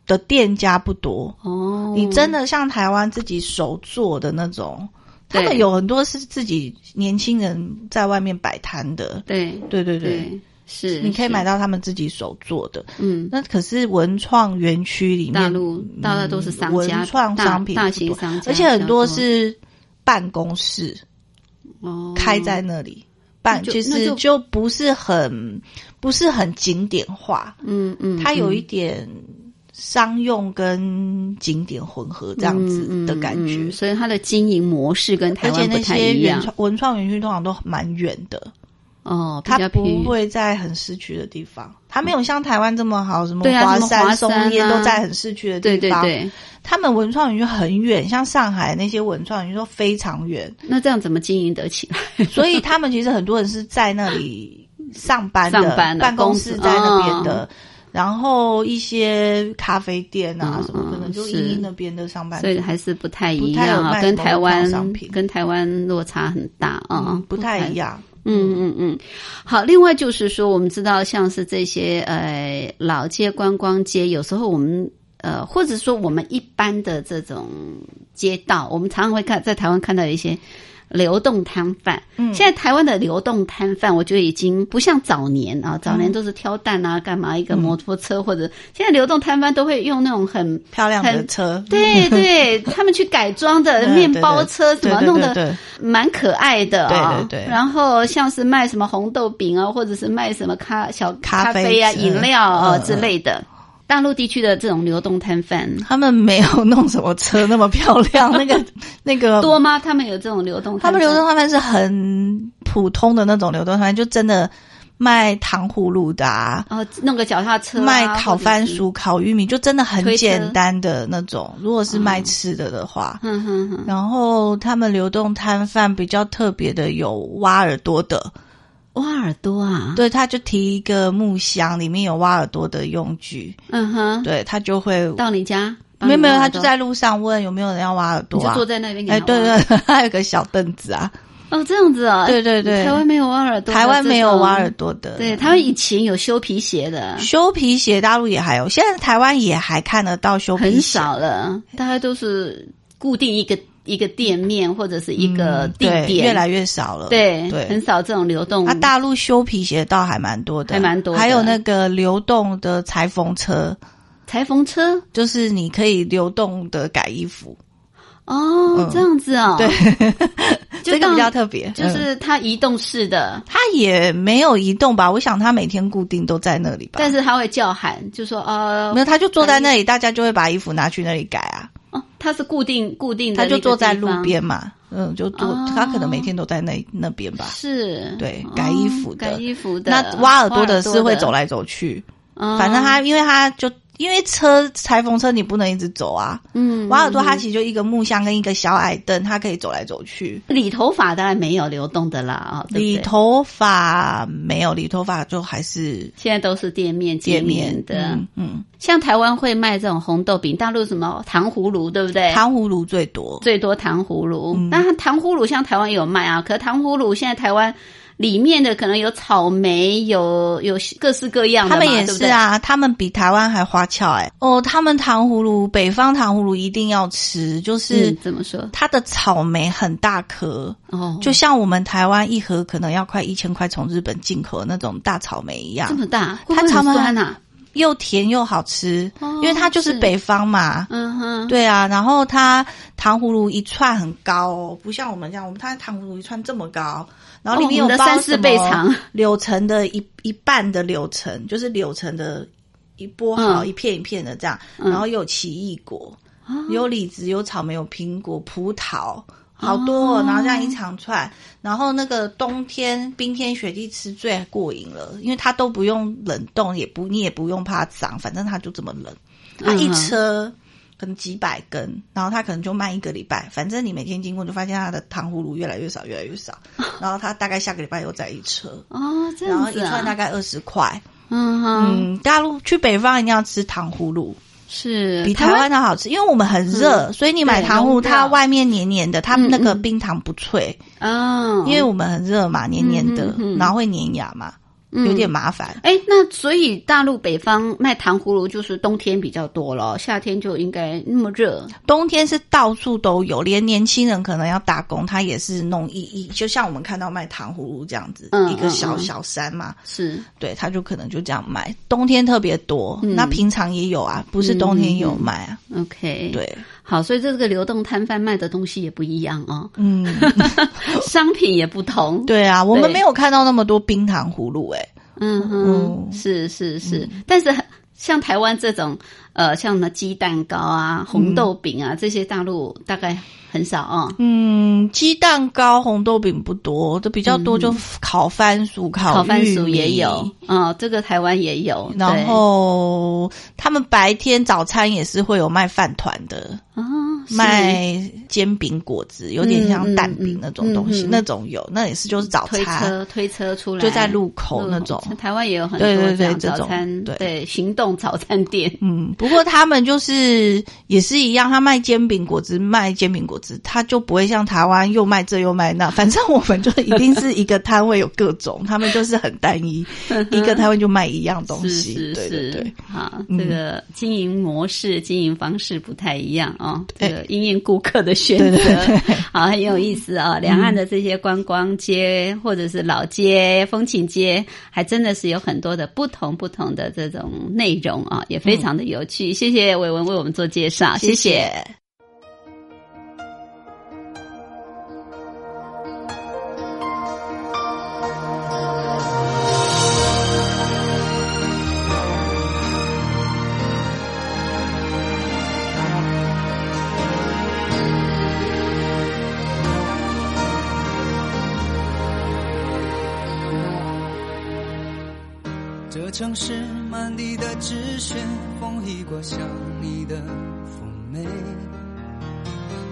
Speaker 5: 的店家不多。
Speaker 6: 哦，
Speaker 5: 你真的像台湾自己手做的那种，他们有很多是自己年轻人在外面摆摊的。
Speaker 6: 对
Speaker 5: 对对对，
Speaker 6: 是，
Speaker 5: 你可以买
Speaker 6: 到
Speaker 5: 到他们自己手做的。
Speaker 6: 嗯。
Speaker 5: 那可是文创园区里面，
Speaker 6: 大陆大概都是商家
Speaker 5: 文创商品
Speaker 6: 大大型商家，
Speaker 5: 而且很多是办公室
Speaker 6: 哦
Speaker 5: 开在那里。办其实就不是很不是很景点化，
Speaker 6: 嗯嗯，
Speaker 5: 它有一
Speaker 6: 嗯
Speaker 5: 点商用跟景点混合这样子的感觉。
Speaker 6: 嗯嗯嗯所以它的经营模式跟台湾不
Speaker 5: 那些
Speaker 6: 太一样
Speaker 5: 原创文创园区通常都蛮远的，
Speaker 6: 哦，比
Speaker 5: 它不会在很市区的地方，它没有像台湾这么好，什么华山、松烟都在很市区的地方。
Speaker 6: 对对对，
Speaker 5: 他们文创园区很远，像上海那些文创园区都非常远，
Speaker 6: 那这样怎么经营得起来？
Speaker 5: 所以他们其实很多人是在那里上班的，
Speaker 6: 上班的
Speaker 5: 办公室在那边的。
Speaker 6: 哦
Speaker 5: 然后一些咖啡店啊
Speaker 6: 嗯
Speaker 5: 什么，可能就
Speaker 6: 是
Speaker 5: 一那边的上班族
Speaker 6: 所以还是不太一样跟台湾跟台湾落差很大啊、
Speaker 5: 嗯不太一样。
Speaker 6: 嗯嗯嗯，好。另外就是说，我们知道像是这些呃老街、观光街，有时候我们呃，或者说我们一般的这种街道，我们常常会看在台湾看到一些流动摊贩。
Speaker 5: 嗯。
Speaker 6: 现在台湾的流动摊贩，我觉得已经不像早年啊，早年都是挑担啊，干嘛一个摩托车，或者现在流动摊贩都会用那种很
Speaker 5: 漂亮的车，
Speaker 6: 对对，他们去改装的
Speaker 5: 嗯
Speaker 6: 面包车什么弄的蛮可爱的啊、
Speaker 5: 对对对。
Speaker 6: 然后像是卖什么红豆饼啊，或者是卖什么咖小
Speaker 5: 咖啡
Speaker 6: 啡啊、饮料啊、
Speaker 5: 嗯。
Speaker 6: 之类的。大陆地区的这种流动摊贩
Speaker 5: 他们没有弄什么车那么漂亮，那个那个
Speaker 6: 多吗？他们有这种流动摊贩？
Speaker 5: 他们流动摊贩是很普通的那种流动摊贩，就真的卖糖葫芦的啊，
Speaker 6: 哦，弄个脚踏车、啊，
Speaker 5: 卖烤番。薯、烤玉米，就真的很简单的那种。如果是卖吃的的话，
Speaker 6: 嗯哼哼，
Speaker 5: 然后他们流动摊贩比较特别的有挖耳朵的，
Speaker 6: 挖耳朵啊，，
Speaker 5: 对，他就提一个木箱，里面有挖耳朵的用具，
Speaker 6: 嗯哼，
Speaker 5: 对他就会
Speaker 6: 到你家，
Speaker 5: 没有没有，他就在路上问有没有人要挖耳朵啊。
Speaker 6: 你就坐。在那边给他
Speaker 5: 哎，对对，还有个小凳子啊。
Speaker 6: 哦，这样子啊，
Speaker 5: 对对对。
Speaker 6: 台湾没有挖耳朵
Speaker 5: 台湾没有挖耳朵的，
Speaker 6: 对，他们以前有修皮鞋的，
Speaker 5: 修皮鞋，大陆也还有，现在台湾也还看得到修皮鞋，
Speaker 6: 很少了，大概都是固定一个一个店面或者是一个
Speaker 5: 嗯
Speaker 6: 地点，
Speaker 5: 对越来越少了。
Speaker 6: 对
Speaker 5: 对，
Speaker 6: 很少这种流动。
Speaker 5: 啊，大陆修皮鞋倒还蛮多的，
Speaker 6: 还蛮多的。
Speaker 5: 还有那个流动的裁缝车，
Speaker 6: 裁缝车？
Speaker 5: 就是你可以流动的改衣服，
Speaker 6: 哦，
Speaker 5: 嗯。
Speaker 6: 这样子哦，
Speaker 5: 对，这个比较特别，
Speaker 6: 就
Speaker 5: 嗯
Speaker 6: 是它移动式的，
Speaker 5: 它也没有移动吧？我想它每天固定都在那里吧。
Speaker 6: 但是它会叫喊，就说呃
Speaker 5: 没，有，他就坐在那里，大家就会把衣服拿去那里改啊。
Speaker 6: 哦，它是固定固定的
Speaker 5: 他就坐在路边嘛，嗯，就坐，
Speaker 6: 哦。
Speaker 5: 他可能每天都在那那边吧。
Speaker 6: 是，
Speaker 5: 对
Speaker 6: 哦
Speaker 5: 改衣服的。
Speaker 6: 改衣服的，
Speaker 5: 那挖耳朵的是会走
Speaker 6: 来，
Speaker 5: 来走去，
Speaker 6: 哦。
Speaker 5: 反正他因为他就因为车裁缝车你不能一直走啊，
Speaker 6: 嗯
Speaker 5: 瓦尔多它
Speaker 6: 嗯
Speaker 5: 其实就一个木箱跟一个小矮凳，它可以走来走去。
Speaker 6: 理头发当然没有流动的啦啊，
Speaker 5: 理头发没有，理头发就还是
Speaker 6: 现在都是店面
Speaker 5: 店
Speaker 6: 面
Speaker 5: 面
Speaker 6: 的，
Speaker 5: 嗯嗯，
Speaker 6: 像台湾会卖这种红豆饼，大陆什么糖葫芦，对不对？
Speaker 5: 糖葫芦最多。
Speaker 6: 最多糖葫芦，
Speaker 5: 嗯
Speaker 6: 那、糖葫芦像台湾也有卖啊，可是糖葫芦现在台湾里面的可能有草莓，有有各式各样的，
Speaker 5: 他们也是啊，他们比台湾还花俏哎、哦，他们糖葫芦，北方糖葫芦一定要吃，就是
Speaker 6: 嗯，怎么说？
Speaker 5: 它的草莓很大颗，
Speaker 6: 哦，
Speaker 5: 就像我们台湾一盒可能要快一千块从日本进口的那种大草莓一样
Speaker 6: 这，么大，会不会很
Speaker 5: 它草莓
Speaker 6: 酸啊？
Speaker 5: 又甜又好吃，
Speaker 6: 哦
Speaker 5: 因为它就是。
Speaker 6: 是
Speaker 5: 北方嘛。
Speaker 6: 嗯哼，
Speaker 5: 对啊，然后它糖葫芦一串很高哦，不像我们这样，我们它糖葫芦一串这么高，然后里面有包
Speaker 6: 三四倍长
Speaker 5: 柳橙的一一半的柳橙，就是柳橙的一剥好、
Speaker 6: 嗯。
Speaker 5: 一片一片的这样，
Speaker 6: 嗯。
Speaker 5: 然后有奇异果，有李子，有草莓，有苹果、葡萄。好多、哦，然后这样一长串，然后那个冬天冰天雪地吃最过瘾了，因为它都不用冷冻，也不你也不用怕脏，反正它就这么冷。它一车可能几百根，然后它可能就卖一个礼拜，反正你每天经过就发现它的糖葫芦越来越少，越来越少，然后它大概下个礼拜又再一车，
Speaker 6: 哦，这
Speaker 5: 然后一串大
Speaker 6: 啊，
Speaker 5: 概二十块。
Speaker 6: 嗯哼，
Speaker 5: 嗯，大陆去北方一定要吃糖葫芦，
Speaker 6: 是
Speaker 5: 比台湾的好吃，因为我们很热，
Speaker 6: 嗯
Speaker 5: 所以你买糖葫芦它外面黏黏的，它
Speaker 6: 嗯
Speaker 5: 那个
Speaker 6: 嗯
Speaker 5: 冰糖不脆，
Speaker 6: 嗯，
Speaker 5: 因为我们很热嘛，黏黏的然后会粘牙嘛，
Speaker 6: 嗯
Speaker 5: 有点麻烦。
Speaker 6: 哎，那所以大陆北方卖糖葫芦就是冬天比较多了，夏天就应该那么热。
Speaker 5: 冬天是到处都有，连年轻人可能要打工，他也是弄一一，就像我们看到卖糖葫芦这样子，
Speaker 6: 嗯
Speaker 5: 一个小小山嘛，
Speaker 6: 是，
Speaker 5: 对，他就可能就这样卖。冬天特别多，
Speaker 6: 嗯
Speaker 5: 那平常也有啊，不是冬天也有卖啊。
Speaker 6: OK，，
Speaker 5: 对，
Speaker 6: 好，所以这个流动摊贩卖的东西也不一样哦，
Speaker 5: 嗯，
Speaker 6: 商品也不同。
Speaker 5: 对啊，我们没有看到那么多冰糖葫芦、欸，
Speaker 6: 嗯哼，
Speaker 5: 嗯。
Speaker 6: 是是是，但是像台湾这种，呃，像那鸡蛋糕啊、红豆饼啊、这些，大陆大概很少啊、
Speaker 5: 嗯，鸡蛋糕、红豆饼不多，这比较多就烤番薯、烤
Speaker 6: 嗯烤番薯也有，嗯，这个台湾也有。
Speaker 5: 然
Speaker 6: 对
Speaker 5: 后他们白天早餐也是会有卖饭团的，
Speaker 6: 啊，是。
Speaker 5: 卖煎饼果子，有点像蛋饼那种东西，
Speaker 6: 嗯嗯
Speaker 5: 那种有，那也是就是早餐
Speaker 6: 推
Speaker 5: 餐。
Speaker 6: 车推车出来，
Speaker 5: 就在路口那种。
Speaker 6: 台湾也有很多
Speaker 5: 对对对
Speaker 6: 这
Speaker 5: 种
Speaker 6: 早餐，
Speaker 5: 对。
Speaker 6: 对，行动早餐店。
Speaker 5: 嗯，不过他们就是也是一样，他卖煎饼果子，卖煎饼果子，他就不会像台湾又卖这又卖那，反正我们就一定是一个摊位有各种，他们就是很单一，一个摊位就卖一样东
Speaker 6: 是
Speaker 5: 西，
Speaker 6: 是。
Speaker 5: 对对
Speaker 6: 是
Speaker 5: 对，，
Speaker 6: 好，
Speaker 5: 嗯。
Speaker 6: 这个经营模式、经营方式不太一样哦，这个因应顾客的选择，
Speaker 5: 对对对。
Speaker 6: 好，很有意思啊、两岸的这些观光街、或者是老街、风情街，还真的是有很多的不同不同的这种内容啊，也非常的有趣。谢谢伟文为我们做介绍，谢谢。
Speaker 2: 这城市满地的纸屑，风一刮像你的妩媚。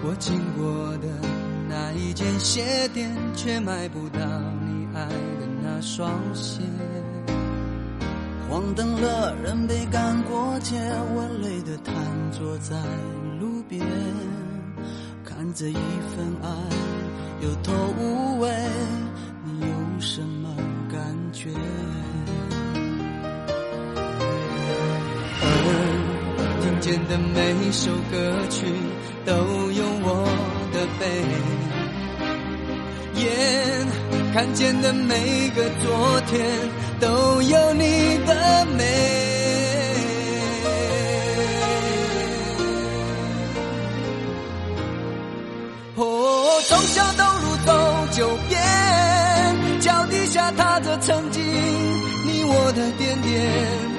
Speaker 2: 我经过的那一间鞋店，却买不到你爱的那双鞋。黄灯了，人被赶过街，我累得瘫坐在路边，看着一份爱有头无尾，你有什么感觉？耳听见的每首歌曲都有我的背，眼看见的每个昨天都有你的美。哦，从小东路走九遍，脚底下踏着曾经你我的点点。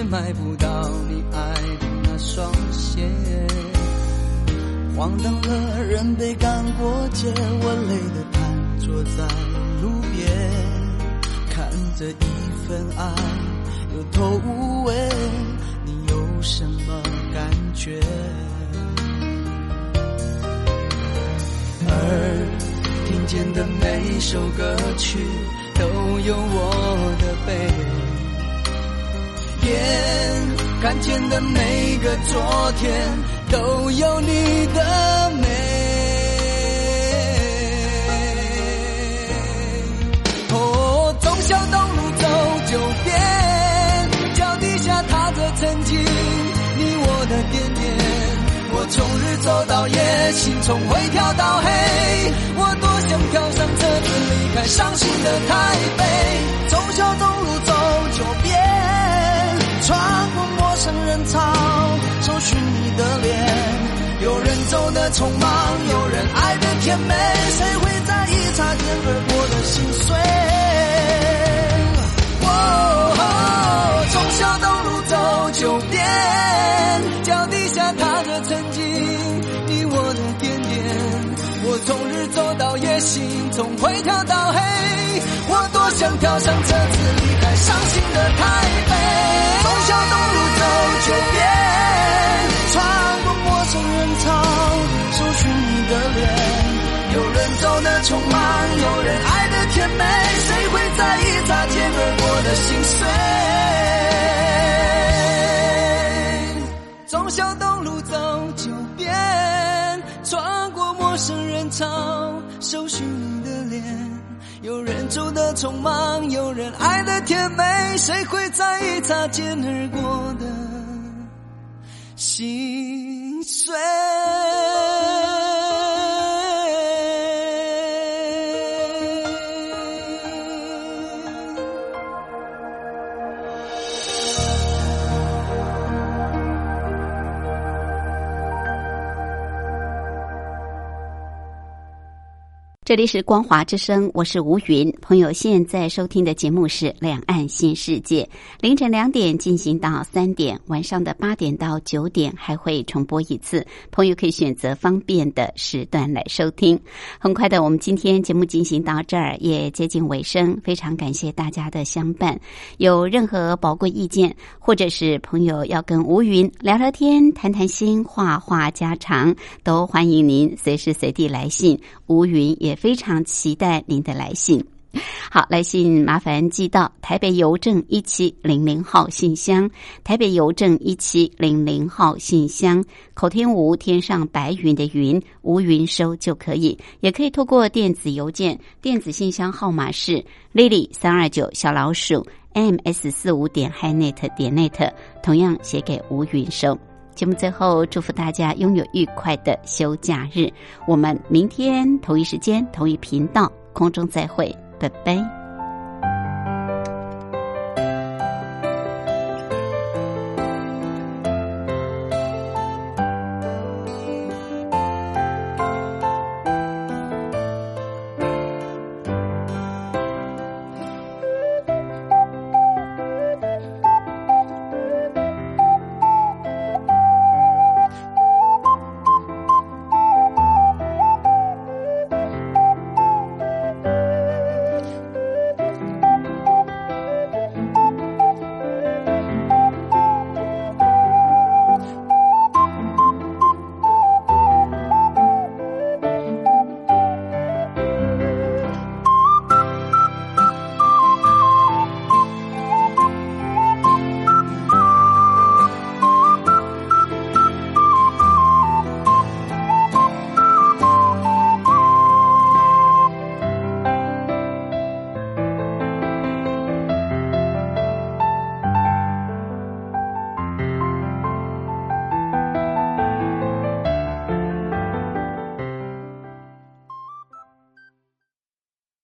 Speaker 2: 店，却买不到你爱的那双鞋。黄灯了，人被赶过街，我累得瘫坐在路边，看着一份爱有头无尾，你有什么感觉？耳听见的每首歌曲都有我的悲，眼看见的每个昨天都有你的美。哦，从小东路走九遍，脚底下踏着曾经你我的点点。我从日走到夜，心从灰跳到黑。的匆忙，有人爱的甜美，谁会在意擦肩而过的心碎？哦，从小东路走九遍，脚底下踏着曾经你我的点点。我从日走到夜，心从灰跳到黑。我多想跳上车子离开伤心的台北。从小东路走九遍，的脸。有人走的匆忙，有人爱的甜美，谁会在意擦肩而过的心碎？从小东路走九遍，穿过陌生人潮，搜寻你的脸。有人走的匆忙，有人爱的甜美，谁会在意擦肩而过的心碎？
Speaker 6: 这里是光华之声，我是吴云。朋友现在收听的节目是《两岸新世界》，凌晨两点进行到三点，晚上的八点到九点还会重播一次。朋友可以选择方便的时段来收听。很快的，我们今天节目进行到这儿也接近尾声，非常感谢大家的相伴。有任何宝贵意见，或者是朋友要跟吴云聊聊天、谈谈心、话话家常，都欢迎您随时随地来信。吴云也非常期待您的来信。好，来信麻烦寄到台北邮政一七零零号信箱，台北邮政一七零零号信箱，口天吴天上白云的云，吴云收就可以，也可以透过电子邮件，电子信箱号码是 lily 三二九小老鼠 ms 四五点 hinet 点 net，同样写给吴云收。节目最后，祝福大家拥有愉快的休假日。我们明天同一时间、同一频道空中再会，拜拜。